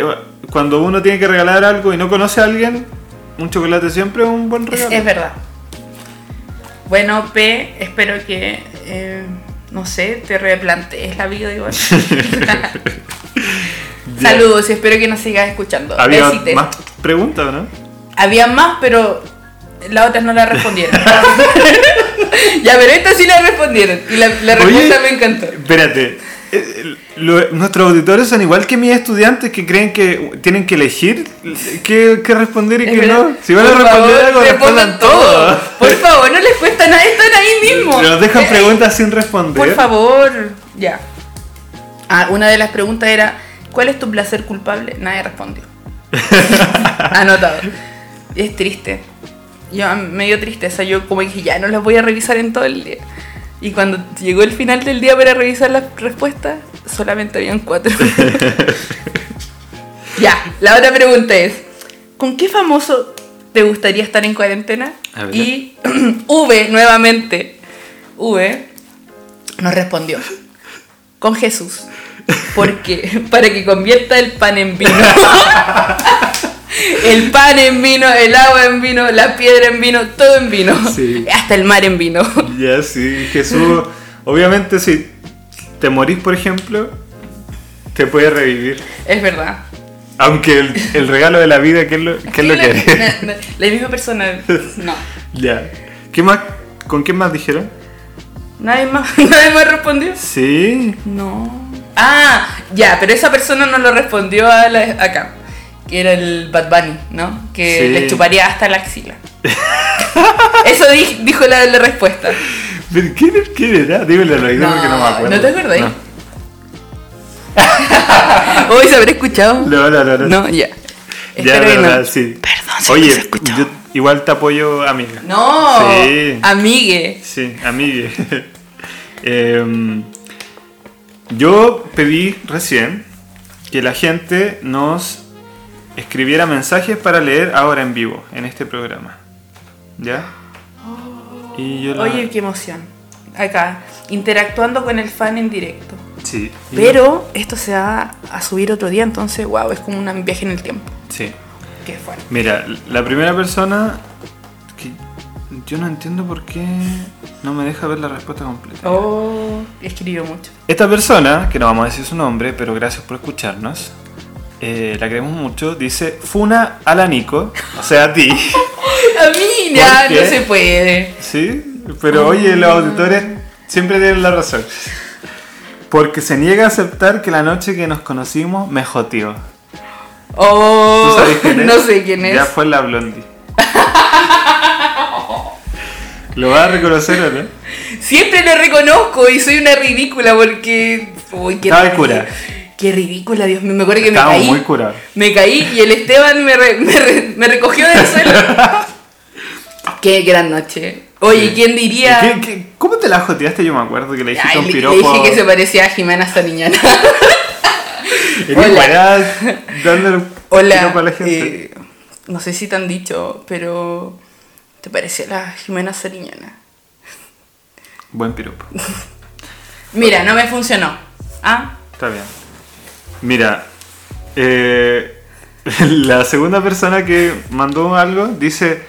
cuando uno tiene que regalar algo y no conoce a alguien, un chocolate siempre es un buen Es, regalo. es verdad. Bueno, P, espero que, eh, no sé, te replantees la vida igual. Saludos y espero que nos sigas escuchando. Había más preguntas, ¿no? Había más, pero las otras no la respondieron. ya, pero esta sí la respondieron. Y la, la respuesta me encantó. Espérate. Eh, lo- nuestros auditores son igual que mis estudiantes que creen que tienen que elegir qué, qué responder y qué no. Si van a responder favor, algo, respondan todo. Por favor, no les cuesta nada, están ahí mismo. Nos dejan Eh, preguntas sin responder. Por favor, ya. Ah, una de las preguntas era, ¿cuál es tu placer culpable? Nadie respondió. Anotado. Es triste. Yo me dio tristeza, yo como dije, ya no las voy a revisar en todo el día. Y cuando llegó el final del día para revisar las respuestas, solamente habían cuatro. ya, la otra pregunta es, ¿con qué famoso te gustaría estar en cuarentena? Y V, nuevamente, V nos respondió, con Jesús. Porque para que convierta el pan en vino. el pan en vino, el agua en vino, la piedra en vino, todo en vino. Sí. Hasta el mar en vino. Ya, sí, Jesús. Obviamente, si te morís, por ejemplo, te puede revivir. Es verdad. Aunque el, el regalo de la vida, ¿qué es lo, qué es lo la, que es? la- la misma persona. No. Ya. ¿Qué más, ¿Con quién más dijeron? Nadie más, nadie más respondió. Sí. No. Ah, ya, pero esa persona no lo respondió a la- acá. Que era el Bad Bunny, ¿no? Que Sí. le chuparía hasta la axila. Eso di- dijo la, la respuesta. ¿Pero ¿Quién, quién era? Dímelo oído No, porque no me acuerdo. ¿no te acuerdas? No. Hoy se habrá escuchado. No, no, no. no. No, ya. ya, verdad, no. sí. Perdón, si Oye, no se escuchó. yo igual te apoyo, amiga. No, Sí. amigue. Sí, amiga. Em, yo pedí recién que la gente nos escribiera mensajes para leer ahora en vivo, en este programa. ¿Ya? Y yo la- Oye, qué emoción. Acá, interactuando con el fan en directo. Sí. y- Pero esto se va a subir otro día, entonces, wow, es como un viaje en el tiempo. Sí. Qué fuerte. Mira, la primera persona que yo no entiendo por qué no me deja ver la respuesta completa. Oh, escribió mucho. Esta persona, que no vamos a decir su nombre, pero gracias por escucharnos, eh, la queremos mucho, dice Funa a la Nico, o sea a ti, A mí ya ¿Por no se puede. ¿sí? Pero oye, los auditores siempre tienen la razón. Porque se niega a aceptar que la noche que nos conocimos me joteó. Oh, no sé quién es. Ya fue la blondie. ¿Lo vas a reconocer o no? Siempre lo reconozco y soy una ridícula porque. Uy, qué Estaba cura. Qué ridícula, Dios mío. Me acuerdo que me caí. muy curados. Me caí y el Esteban me, re- me, re- me recogió del suelo. qué gran noche. Oye, Sí. ¿quién diría? ¿Qué- qué- cómo te la joteaste? Yo me acuerdo que le dijiste Ay, un le, le piropo. dije que se parecía a Jimena Sariñana. Hola. dándole un Hola. piropo a la gente. eh, no sé si te han dicho, pero. ¿Te parecía la Jimena Sariñana? Buen piropo. Mira, no me funcionó. ¿Ah? Está bien. Mira, eh, la segunda persona que mandó algo dice: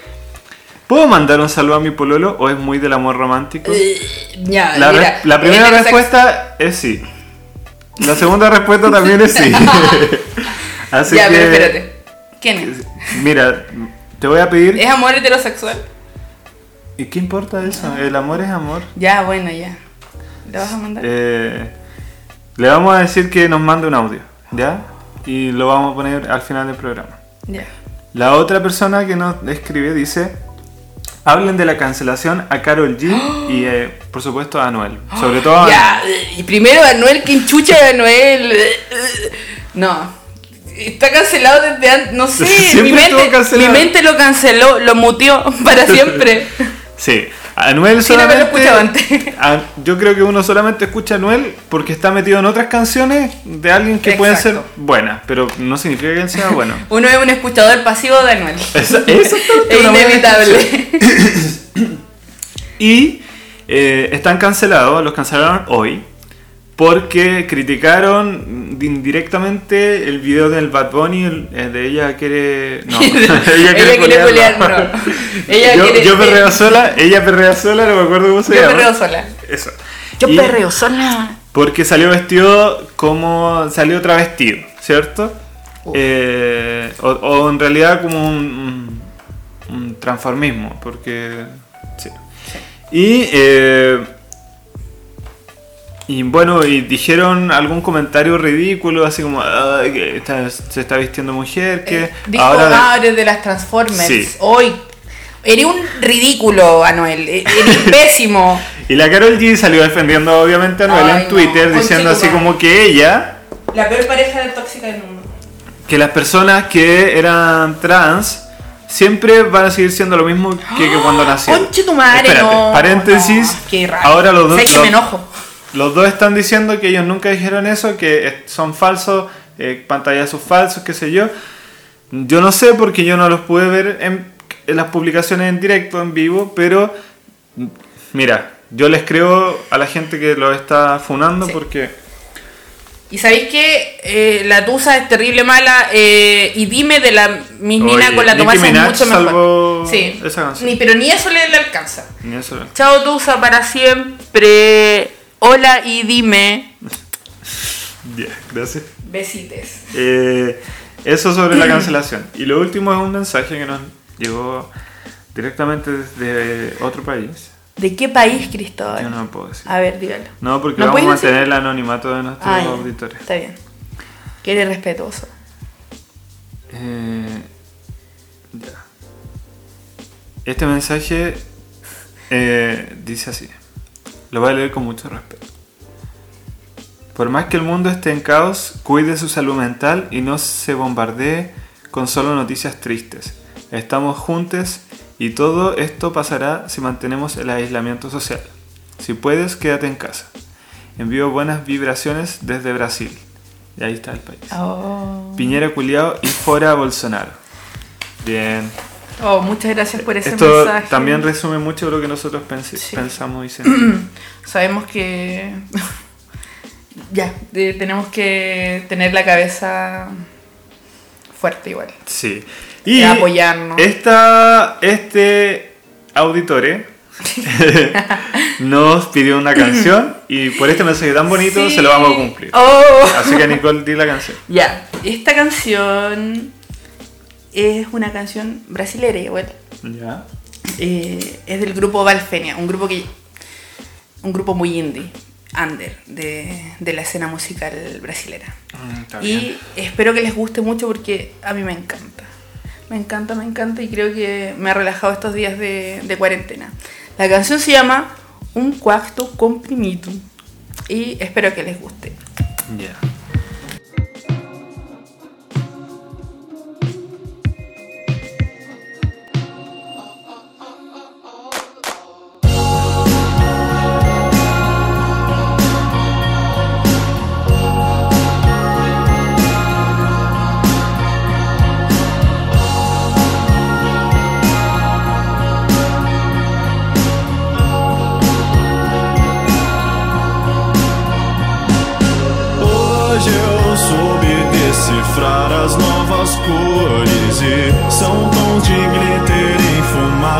¿Puedo mandar un saludo a mi pololo o es muy del amor romántico? Eh, ya, La, mira, re- la primera heterosex- respuesta es sí. La segunda respuesta también es sí. Así Ya, que. pero espérate. ¿Quién es? Mira, te voy a pedir. ¿Es amor heterosexual? ¿Y qué importa eso? El amor es amor. Ya, bueno, ya. ¿Le vas a mandar? Eh, le vamos a decir que nos mande un audio, ¿ya? Y lo vamos a poner al final del programa. Ya. La otra persona que nos escribe dice: Hablen de la cancelación a Carol G y, eh, por supuesto, a Anuel. Sobre todo a Ya, y primero Anuel, que enchucha de Anuel. No. Está cancelado desde antes. No sé, mi mente, mi mente lo canceló, lo muteó para siempre. Sí, Anuel lo solamente. escuchaba antes. a- yo creo que uno solamente escucha a Anuel porque está metido en otras canciones de alguien que pueden ser buenas, pero no significa que él sea bueno. Uno es un escuchador pasivo de Anuel. Esa- es inevitable. Y eh, están cancelados, los cancelaron hoy, porque criticaron indirectamente el video del Bad Bunny, el- eh, de ella quiere... No, ella quiere culiar, culiar, no. no. Ella yo, quiere- yo perreo sola, ella perrea sola, no me acuerdo cómo se Yo llama. perreo sola. Eso. Yo Y- perreo sola. Porque salió vestido como... salió travestido, ¿cierto? Eh, o, o en realidad como un, un, un transformismo, porque... Sí. Y... eh, y bueno, y dijeron algún comentario ridículo, así como "Ay, que está- se está vistiendo mujer, que Eh, Dijo, ahora... de- ah, eres de las Transformers. Sí. Hoy. Eres un ridículo, Anuel. E- Eres pésimo. Y la Carol G salió defendiendo obviamente a Ay, en Twitter, no, diciendo así como que ella, La peor pareja de tóxica del mundo. que las personas que eran trans siempre van a seguir siendo lo mismo que, que cuando nacieron. ¡Ah! Conche tu madre, Espérate, no. paréntesis. no, qué ahora los dos, Sé que los, me enojo. Los dos están diciendo que ellos nunca dijeron eso, que son falsos, eh, pantallazos falsos, qué sé yo. Yo no sé porque yo no los pude ver en, en las publicaciones en directo, en vivo, pero mm, mira, yo les creo a la gente que lo está funando Sí. porque... Y sabéis que eh, la Tusa es terrible mala. eh, y dime de la mismina con la Tomasa es mucho mejor. Sí. esa canción. Ni, pero ni eso le, le alcanza. Ni eso. Chao Tusa para siempre. Hola y dime. Ya, gracias. Besites. Eh, eso sobre la cancelación. Y lo último es un mensaje que nos llegó directamente desde otro país. ¿De qué país, Yo Cristóbal? no lo puedo decir. A ver, dígalo. No, porque ¿No vamos a decir? mantener el anonimato de nuestros Ah, auditores. Está bien. Que eres respetuoso. Eh, ya. Este mensaje eh, dice así. Lo voy a leer con mucho respeto. Por más que el mundo esté en caos, cuide su salud mental y no se bombardee con solo noticias tristes. Estamos juntos y todo esto pasará si mantenemos el aislamiento social. Si puedes, quédate en casa. Envío buenas vibraciones desde Brasil. Y ahí está el país. Oh. Piñera culiao y fora Bolsonaro. Bien. Oh, muchas gracias por ese Esto mensaje. también resume mucho lo que nosotros Sí. pensamos y sentimos. Sabemos que ya, tenemos que tener la cabeza fuerte igual. Sí. Y Y apoyarnos. Esta, este auditore nos pidió una canción y por este mensaje tan bonito Sí. se lo vamos a cumplir. Oh. Así que Nicole, di la canción. Ya, esta canción es una canción brasilera igual. Ya. Eh, es del grupo Valfenia, un grupo que un grupo muy indie, under, de, de la escena musical brasilera. Mm, está Y bien. espero que les guste mucho porque a mí me encanta. Me encanta, me encanta y creo que me ha relajado estos días de, de cuarentena. La canción se llama Un cuarto comprimido y espero que les guste. Ya.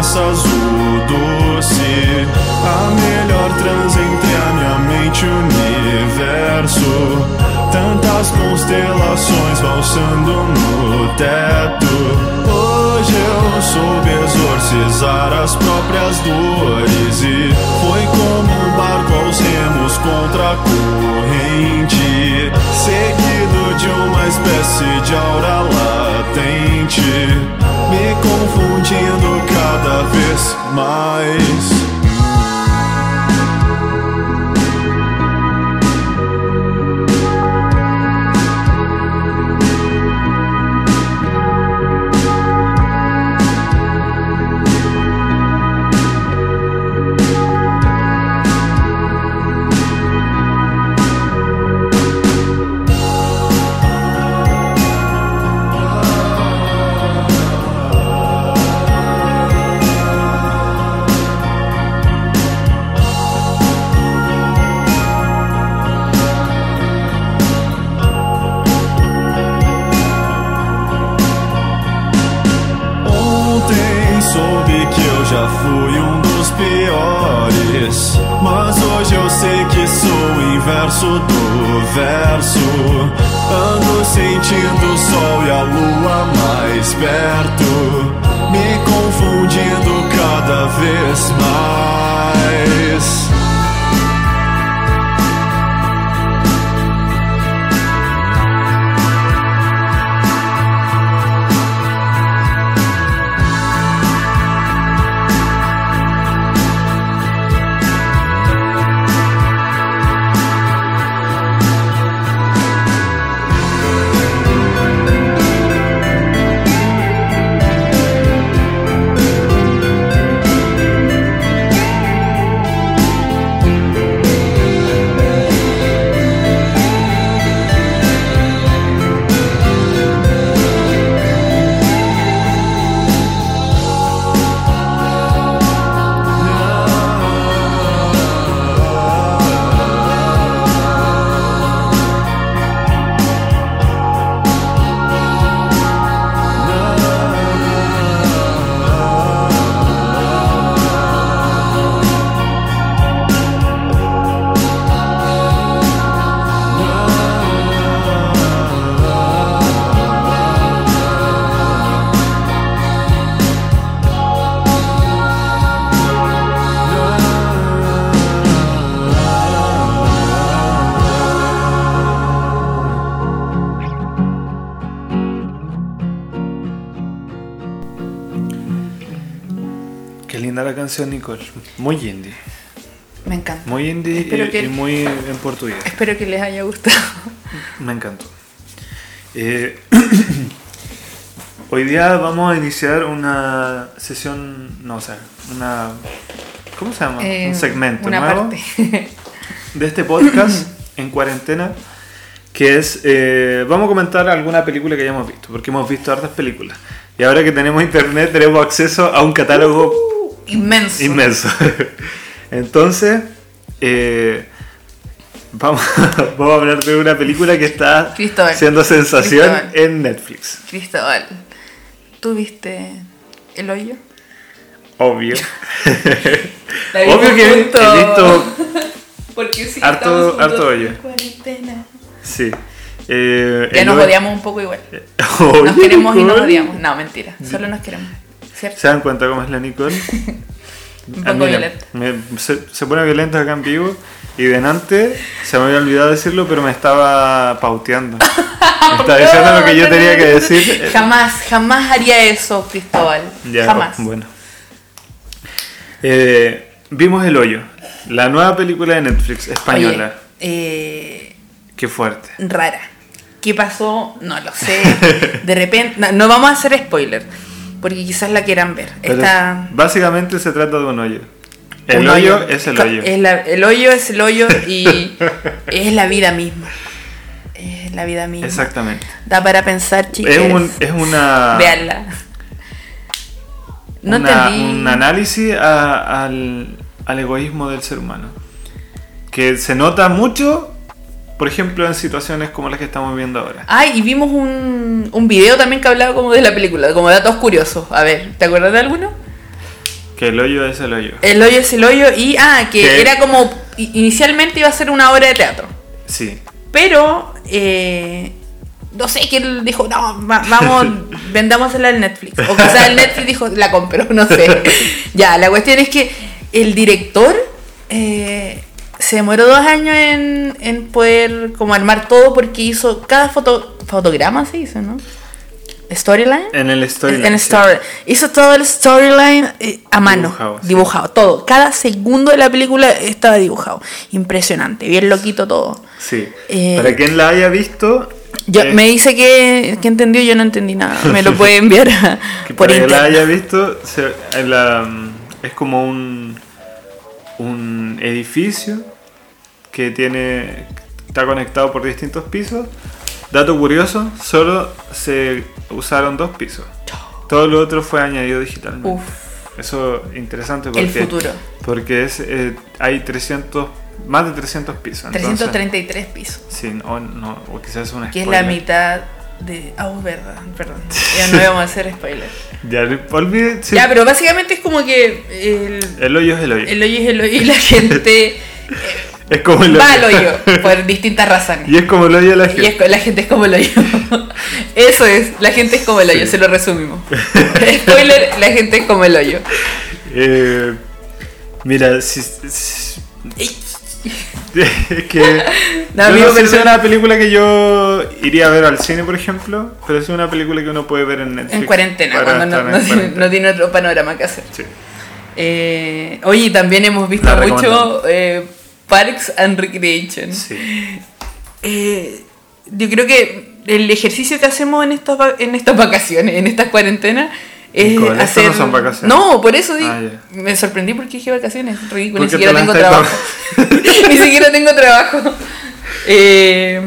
Fumaça azul doce. A melhor trans entre a minha mente e o universo. Tantas constelações valsando no teto. Hoje eu soube exorcizar as próprias dores e foi como um barco aos remos contra a corrente, seguido de uma espécie de aura latente, me confundindo cada vez mais. O inverso do verso. Ando sentindo o sol e a lua mais perto. Me confundindo cada vez mais. Canción, Nicole. Muy indie. Me encanta. Muy indie y, que- y muy en portugués. Espero que les haya gustado. Me encantó. Eh, hoy día vamos a iniciar una sesión, no, o sea, una... ¿Cómo se llama? Eh, un segmento Una nuevo parte. de este podcast en cuarentena que es, eh, vamos a comentar alguna película que hayamos visto, porque hemos visto hartas películas. Y ahora que tenemos internet tenemos acceso a un catálogo Inmenso. inmenso. Entonces, eh, vamos, vamos a hablar de una película que está siendo sensación en Netflix. Cristóbal, ¿tú viste El Hoyo? Obvio. Obvio que he juntos. visto, Porque sí, Harto- en Hoyo. cuarentena. sí. Eh, Ya nos hoy- odiamos un poco igual. Nos queremos y nos odiamos. No, mentira. Solo nos queremos. ¿Cierto? ¿Se dan cuenta cómo es la Nicole? Un Ah, poco violenta. me- se, se pone violenta acá en vivo y delante, se me había olvidado decirlo, pero me estaba pauteando. Me estaba diciendo lo que yo tenía que decir. Jamás, jamás haría eso, Cristóbal. Ya, jamás. bueno. Eh, vimos El Hoyo, la nueva película de Netflix española. Oye, eh, Qué fuerte. rara. ¿Qué pasó? No lo sé. De repente, no, no vamos a hacer spoiler, porque quizás la quieran ver. Está Básicamente se trata de un hoyo. El un hoyo, es el hoyo. es la- el hoyo es el hoyo y es la vida misma. Es la vida misma. Exactamente. Da para pensar, chicos. Es, un- es una, Veanla. No una- entendí. un análisis a- al, al egoísmo del ser humano. Que se nota mucho, por ejemplo, en situaciones como las que estamos viendo ahora. Ay, y vimos un, un video también que hablaba como de la película, como datos curiosos. A ver, ¿te acuerdas de alguno? Que el hoyo es el hoyo. El hoyo es el hoyo y, ah, que era como, inicialmente iba a ser una obra de teatro. Sí. Pero, eh, no sé, que él dijo, no, va- vamos, vendámosela al Netflix. O quizás el Netflix dijo, la compro, no sé. ya, la cuestión es que el director eh, se demoró dos años en, en poder como armar todo porque hizo cada foto, fotograma, se hizo, ¿no? Storyline. En el storyline. En story. Hizo todo el storyline eh, a mano. Dibujado, Dibujado, todo. Cada segundo de la película estaba dibujado. Impresionante, bien loquito todo. Sí. Eh, Para quien la haya visto, Yo, eh, me dice que, que entendió, yo no entendí nada. Me lo puede enviar a- que por para quien la internet. haya visto, se- la- mm, es como un, un edificio que tiene está conectado por distintos pisos. Dato curioso, solo se usaron dos pisos. Todo lo otro fue añadido digitalmente. Uf. Eso es interesante porque, El futuro. porque es, eh, hay 300, más de 300 pisos. entonces- 333 pisos. sí, o, no, o quizás es una Que es la mitad de. Ah, oh, verdad, perdón. Ya no íbamos a hacer spoiler. Ya, olvide, sí, Ya, pero básicamente es como que el, el hoyo es el hoyo. el hoyo es el hoyo y la gente es como el al hoyo por distintas razones. Y es como el hoyo de la Y gente. es co- la gente es como el hoyo. Eso es, la gente es como el hoyo, se lo resumimos. Spoiler, la gente es como el hoyo. Eh, mira, si, si- es que No, yo no sé si es una película que yo iría a ver al cine, por ejemplo, pero es una película que uno puede ver en Netflix. En cuarentena, cuando no, no tiene- cuarentena. no tiene otro panorama que hacer. Sí. Eh, oye, también hemos visto mucho eh, Parks and Recreation. Sí. Eh, yo creo que el ejercicio que hacemos en estas, en estas vacaciones, en estas cuarentenas, es Nicole, hacer... no son vacaciones. No, por eso di- Ah, me sorprendí porque dije vacaciones, ridículo, ni siquiera te tengo trabajo. ni siquiera tengo trabajo. Eh,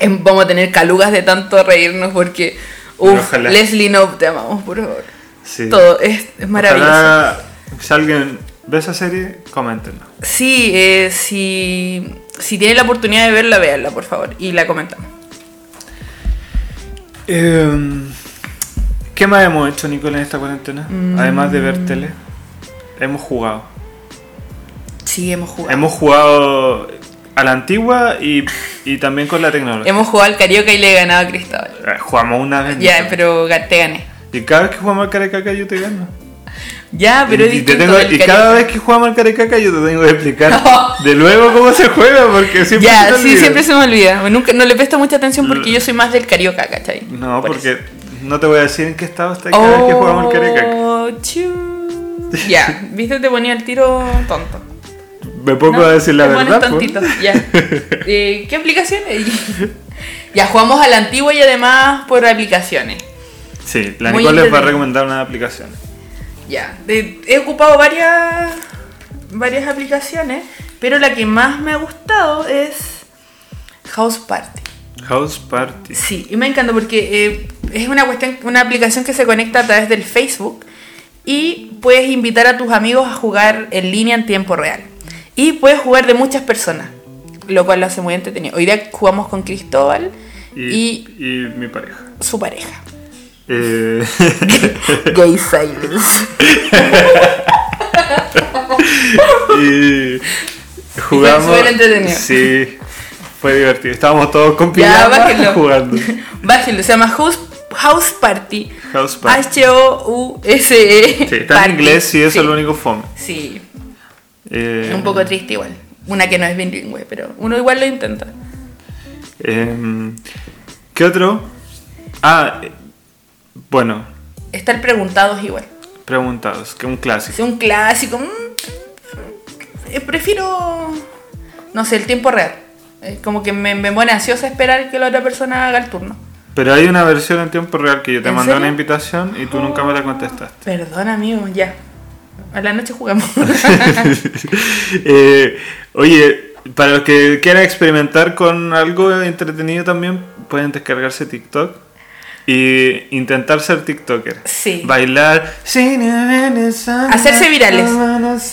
em, vamos a tener calugas de tanto reírnos porque... Uf. Leslie Knope, te amamos, por favor. sí. Todo, es, es maravilloso. Ojalá, si ve esa serie, coméntenos. Sí, eh, si, si tienen la oportunidad de verla, véanla, por favor, y la comentamos. Eh, ¿Qué más hemos hecho, Nicole, en esta cuarentena? Además de Mm. ver tele, hemos jugado. Sí, hemos jugado. Hemos jugado a la antigua y, y también con la tecnología. Hemos jugado al Carioca y le he ganado a Cristóbal. Eh, Jugamos una vez. Ya, Nicole. pero te gané. Y cada vez que jugamos al carecaca yo te gano. Ya, pero y, te tengo- y cada vez que jugamos al carecaca yo te tengo que explicar de nuevo cómo se juega porque siempre se Ya, te sí, olvida. siempre se me olvida. Nunca, no le presto mucha atención porque yo soy más del Carioca, ¿cachai? No, Por porque eso. no te voy a decir en qué estado está cada vez que jugamos al carecaca. Oh, chu. Ya, viste, te ponía el tiro tonto. Me pongo ¿no? a decir la verdad. tontito, ya. Eh, ¿Qué aplicaciones? ya, jugamos a la antigua y además por aplicaciones. Sí, la Muy Nicole les va a recomendar una aplicación. Ya, de- he ocupado varias, varias aplicaciones, pero la que más me ha gustado es House Party. House Party. Sí, y me encanta porque eh, es una cuestión, una aplicación que se conecta a través del Facebook y puedes invitar a tus amigos a jugar en línea en tiempo real. Y puedes jugar de muchas personas, lo cual lo hace muy entretenido. Hoy día jugamos con Cristóbal Y, y, y mi pareja. su pareja. Eh, Gay Silence. y jugamos. súper entretenido. Sí, fue divertido. Estábamos todos con Ya, bájenlo. jugando. Bájenlo, se llama House, House Party. House Party. H-O-U-S-E. Sí, está en inglés y eso Sí. es lo único fome. Sí, Eh, un poco triste igual. Una que no es bilingüe, pero uno igual lo intenta. em, ¿Qué otro? Ah, bueno, Estar preguntados igual. preguntados, que un clásico. Un clásico. mm, eh, prefiero, no sé, el tiempo real. Como que me, me pone ansiosa esperar que la otra persona haga el turno. Pero hay una versión en tiempo real que yo te ¿En mandé serio? una invitación y tú nunca me la contestaste. Perdón, amigo, ya. A la noche jugamos. Eh, oye, para los que quieran experimentar con algo entretenido también, pueden descargarse TikTok y intentar ser TikToker. Sí. Bailar. Hacerse virales.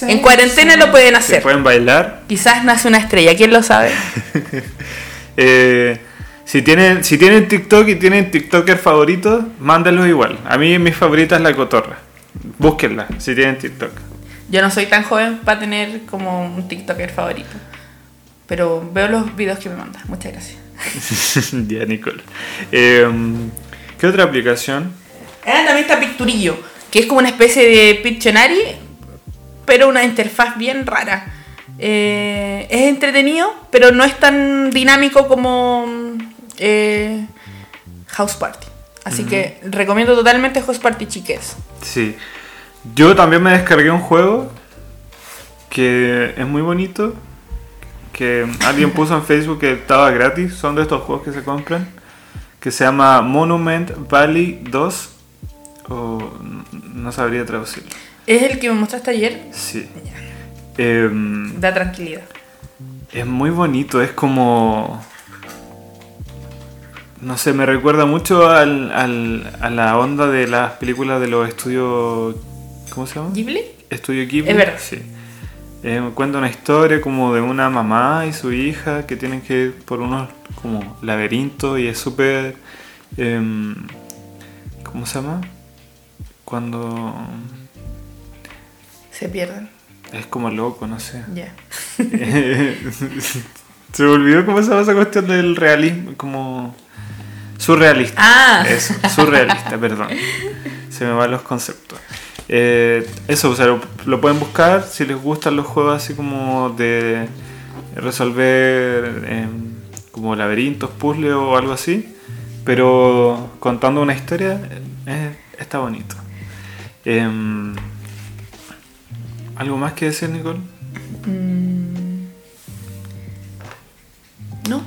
En cuarentena lo pueden Se hacer. pueden bailar. Quizás nace una estrella, ¿quién lo sabe? Eh, si tienen, si tienen TikTok y tienen TikToker favoritos, mándenlos igual. A mí mi favorita es la cotorra. Búsquenla si tienen TikTok. Yo no soy tan joven para tener como un TikToker favorito. Pero veo los videos que me mandas. Muchas gracias. ya, Nicole. Eh, ¿Qué otra aplicación? Ah, también está Picturillo, que es como una especie de Pictionary, pero una interfaz bien rara. Eh, es entretenido, pero no es tan dinámico como eh, House Party. Así que recomiendo totalmente House Party, chiques. Sí. Yo también me descargué un juego que es muy bonito. Que alguien puso en Facebook que estaba gratis. Son de estos juegos que se compran. Que se llama Monument Valley 2. O no sabría traducirlo. Es el que me mostraste ayer. Sí. Em, Da tranquilidad. es muy bonito. Es como. No sé, me recuerda mucho al, al- a la onda de las películas de los estudios. ¿Cómo se llama? ¿Ghibli? Estudio Ghibli. Es verdad. Sí. Eh, cuenta una historia como de una mamá y su hija que tienen que ir por unos como laberintos y es súper... em, ¿Cómo se llama? Cuando... Se pierden. Es como loco, no sé. Ya. se me olvidó cómo se llama esa cuestión del realismo, como... Surrealista. Ah. Eso, surrealista, perdón. Se me van los conceptos. Eh, eso, o sea, lo, lo pueden buscar si les gustan los juegos así como de resolver em, como laberintos, puzzles o algo así, pero contando una historia eh, está bonito. Em, ¿Algo más que decir, Nicole? ¿No?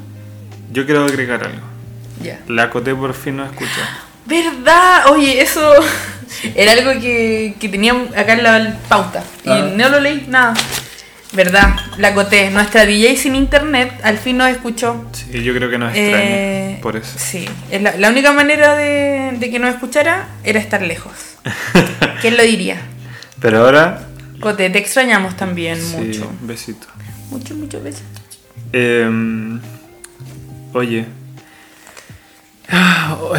Yo quiero agregar algo. Ya. La Coté por fin no escucha. ¿Verdad? Oye, eso era algo que, que tenía acá en la pauta. Y Ah. no lo leí, nada. ¿Verdad? La Coté, nuestra DJ sin internet, al fin nos escuchó. Sí, yo creo que nos extraña Eh, por eso. Sí, es la, la única manera de, de que nos escuchara era estar lejos. ¿Quién lo diría? Pero ahora, Cote, te extrañamos también sí, mucho. besito. Mucho, mucho besos. Em, oye,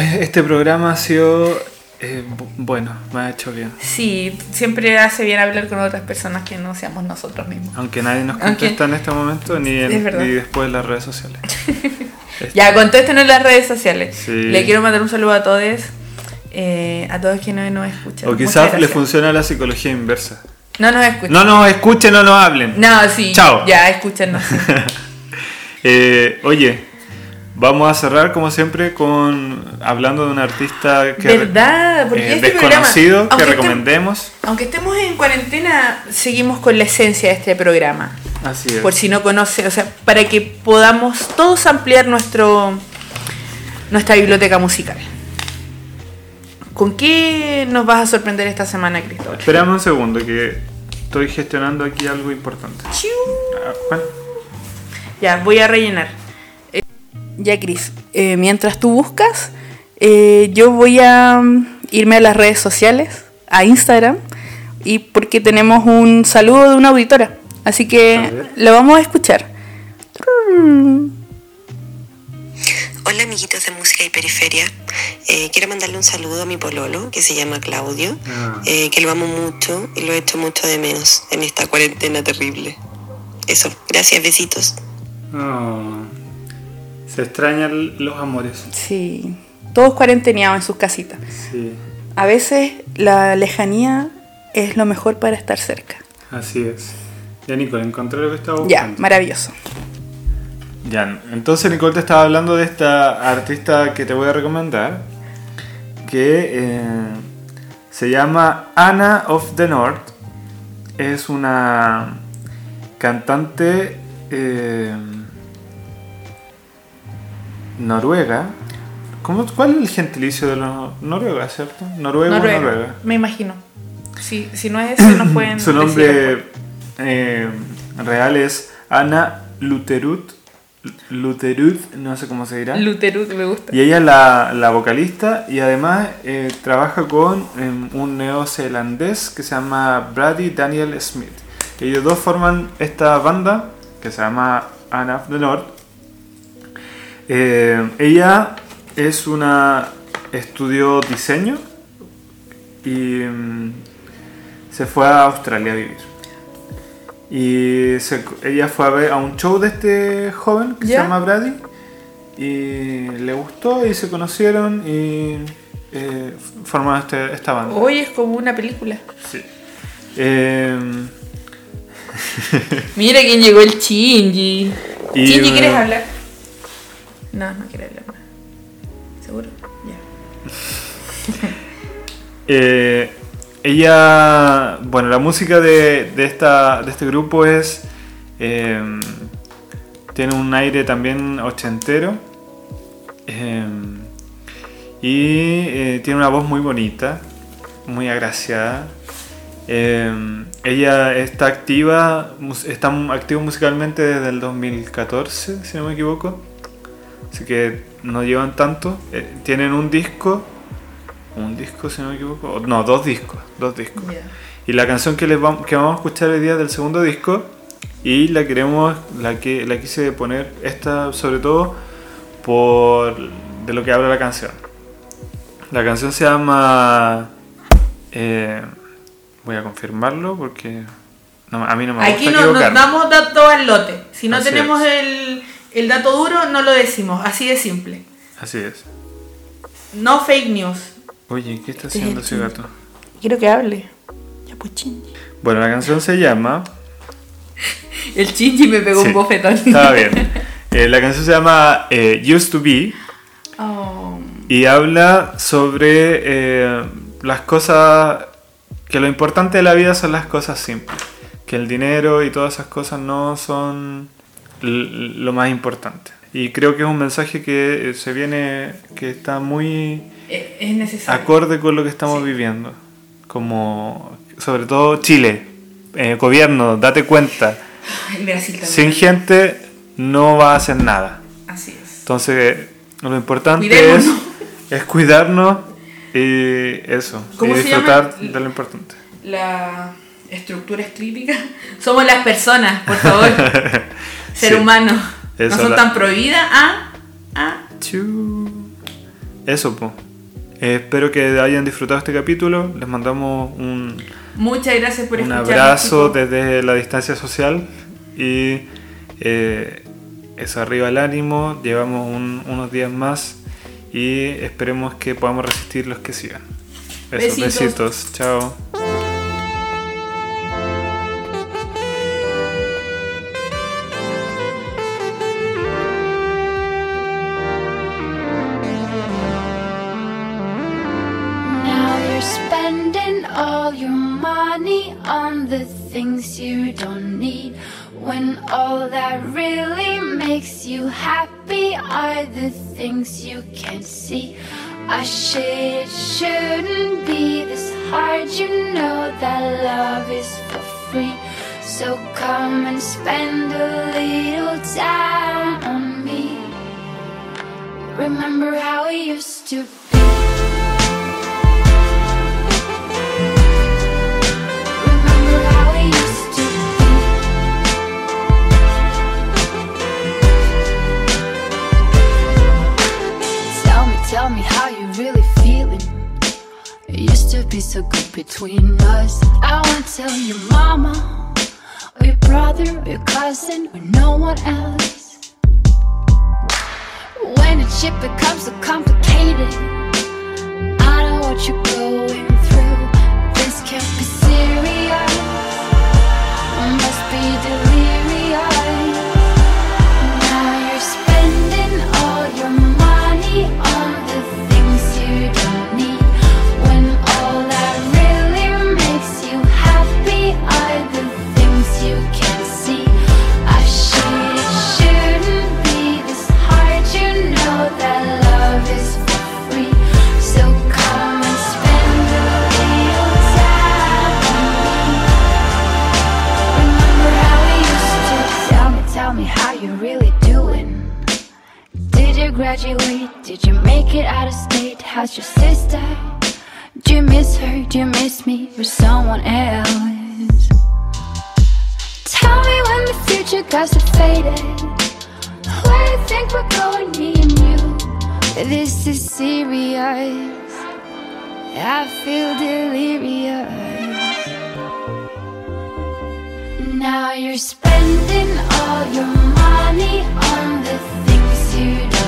este programa ha sido eh, bu- bueno, me ha hecho bien. Sí, siempre hace bien hablar con otras personas que no seamos nosotros mismos. Aunque nadie nos Aunque- contesta en este momento ni, en- Es verdad. ni después en las redes sociales. Ya, contéstenos en las redes sociales. Sí. Le quiero mandar un saludo a todos, eh, a todos quienes nos escuchan. O quizás le gracias. funciona la psicología inversa. No nos escuchan. No nos escuchen, no nos hablen. No, sí. Chao. Ya, escúchenos. Eh, oye, vamos a cerrar como siempre con hablando de un artista que ¿Verdad? Eh, este desconocido programa, que recomendemos. Aunque estemos en cuarentena, seguimos con la esencia de este programa. Así es. Por si no conoce, o sea, para que podamos todos ampliar nuestro nuestra biblioteca musical. ¿Con qué nos vas a sorprender esta semana, Cristóbal? Esperamos un segundo que estoy gestionando aquí algo importante. Ah, Juan. Ya, voy a rellenar. Ya, Cris, eh, mientras tú buscas, eh, yo voy a mm, irme a las redes sociales, a Instagram, y porque tenemos un saludo de una auditora. Así que lo vamos a escuchar. Hola amiguitos de Música y Periferia. Eh, quiero mandarle un saludo a mi pololo, que se llama Claudio, Ah. eh, que lo amo mucho y lo he hecho mucho de menos en esta cuarentena terrible. Eso, gracias, besitos. Oh. Se extrañan los amores. Sí, todos cuarenteneados en sus casitas. Sí, A veces la lejanía es lo mejor para estar cerca. así es. Ya, Nicole, encontré lo que estaba Ya, buscando. maravilloso. Ya, entonces Nicole te estaba hablando de esta artista que te voy a recomendar, que eh, se llama Anna of the North. Es una cantante eh, noruega. ¿Cómo, ¿Cuál es el gentilicio de los noruegas, cierto? Noruego o Noruega, noruega. me imagino. Si, si no es ese, nos pueden Su nombre eh, real es Anna Luterud. Luterud, no sé cómo se dirá. Luterud me gusta. Y ella es la, la vocalista y además eh, trabaja con em, un neozelandés que se llama Brady Daniel Smith. Ellos dos forman esta banda que se llama Anna of the North. Eh, ella es una estudió diseño y mm, se fue a Australia a vivir. Y se- ella fue a ver a un show de este joven que se llama Brady y le gustó y se conocieron y eh, formaron este- esta banda. Hoy es como una película. Sí. Eh, Mira quién llegó el Shinji. Y, Shinji, eh, ¿quieres hablar? No, no quiere hablar. nada. ¿Seguro? Ya. Eh, ella, bueno, la música de, de esta, de este grupo es, eh, tiene un aire también ochentero eh, y tiene una voz muy bonita, muy agraciada. Ella está activa, está activa musicalmente desde el 2014, si no me equivoco. Así que no llevan tanto. Eh, tienen un disco un disco, si no me equivoco. No, dos discos. Dos discos. Y la canción que, les vamos, que vamos a escuchar hoy día es del segundo disco. Y la queremos, la que la quise poner esta sobre todo por de lo que habla la canción. La canción se llama. eh, voy a confirmarlo porque no, a mí no me Aquí gusta no, nos damos datos al lote. Si no Así tenemos es. el, el dato duro, no lo decimos. Así de simple. Así es. No fake news. Oye, ¿qué está haciendo ese gato? Quiero que hable. Ya pues Shinji. Bueno, la canción se llama. El Shinji me pegó Sí, un bofetón. Estaba bien. Eh, la canción se llama eh, Used to Be Oh. y habla sobre eh, las cosas. que lo importante de la vida son las cosas simples. Que el dinero y todas esas cosas no son lo más importante. Y creo que es un mensaje que eh, se viene. que está muy Es, es necesario. acorde con lo que estamos viviendo. Como. sobre todo Chile. Eh, gobierno, date cuenta. Ay, Brasil también. Sin gente no va a hacer nada. Así es. Entonces, lo importante es, Cuidémonos. es cuidarnos y eso. ¿Cómo y se disfrutar llama? de lo importante. La estructura es crítica. Somos las personas, por favor. Ser Sí. humano. No son la- tan prohibidas. Ah, ah. Eso, pues. espero que hayan disfrutado este capítulo. Les mandamos un, Muchas gracias por un abrazo desde la distancia social. Y eh, eso, arriba el ánimo. Llevamos un- unos días más. Y esperemos que podamos resistir los que sigan. Eso, Besitos. besitos. Chao. All that really makes you happy are the things you can't see. I shit, shouldn't be this hard. You know that love is for free. So come and spend a little time on me. Remember how we used to be. Tell me, how you really feeling. It used to be so good between us. I won't tell your mama, or your brother, or your cousin, or no one else. When a shit becomes so complicated, I know what you're going through. This can't be serious. Must be delirious. How's your sister? Do you miss her? Do you miss me? Or someone else? Tell me when the future got so faded Where you think we're going, me and you This is serious I feel delirious Now you're spending all your money on the things you don't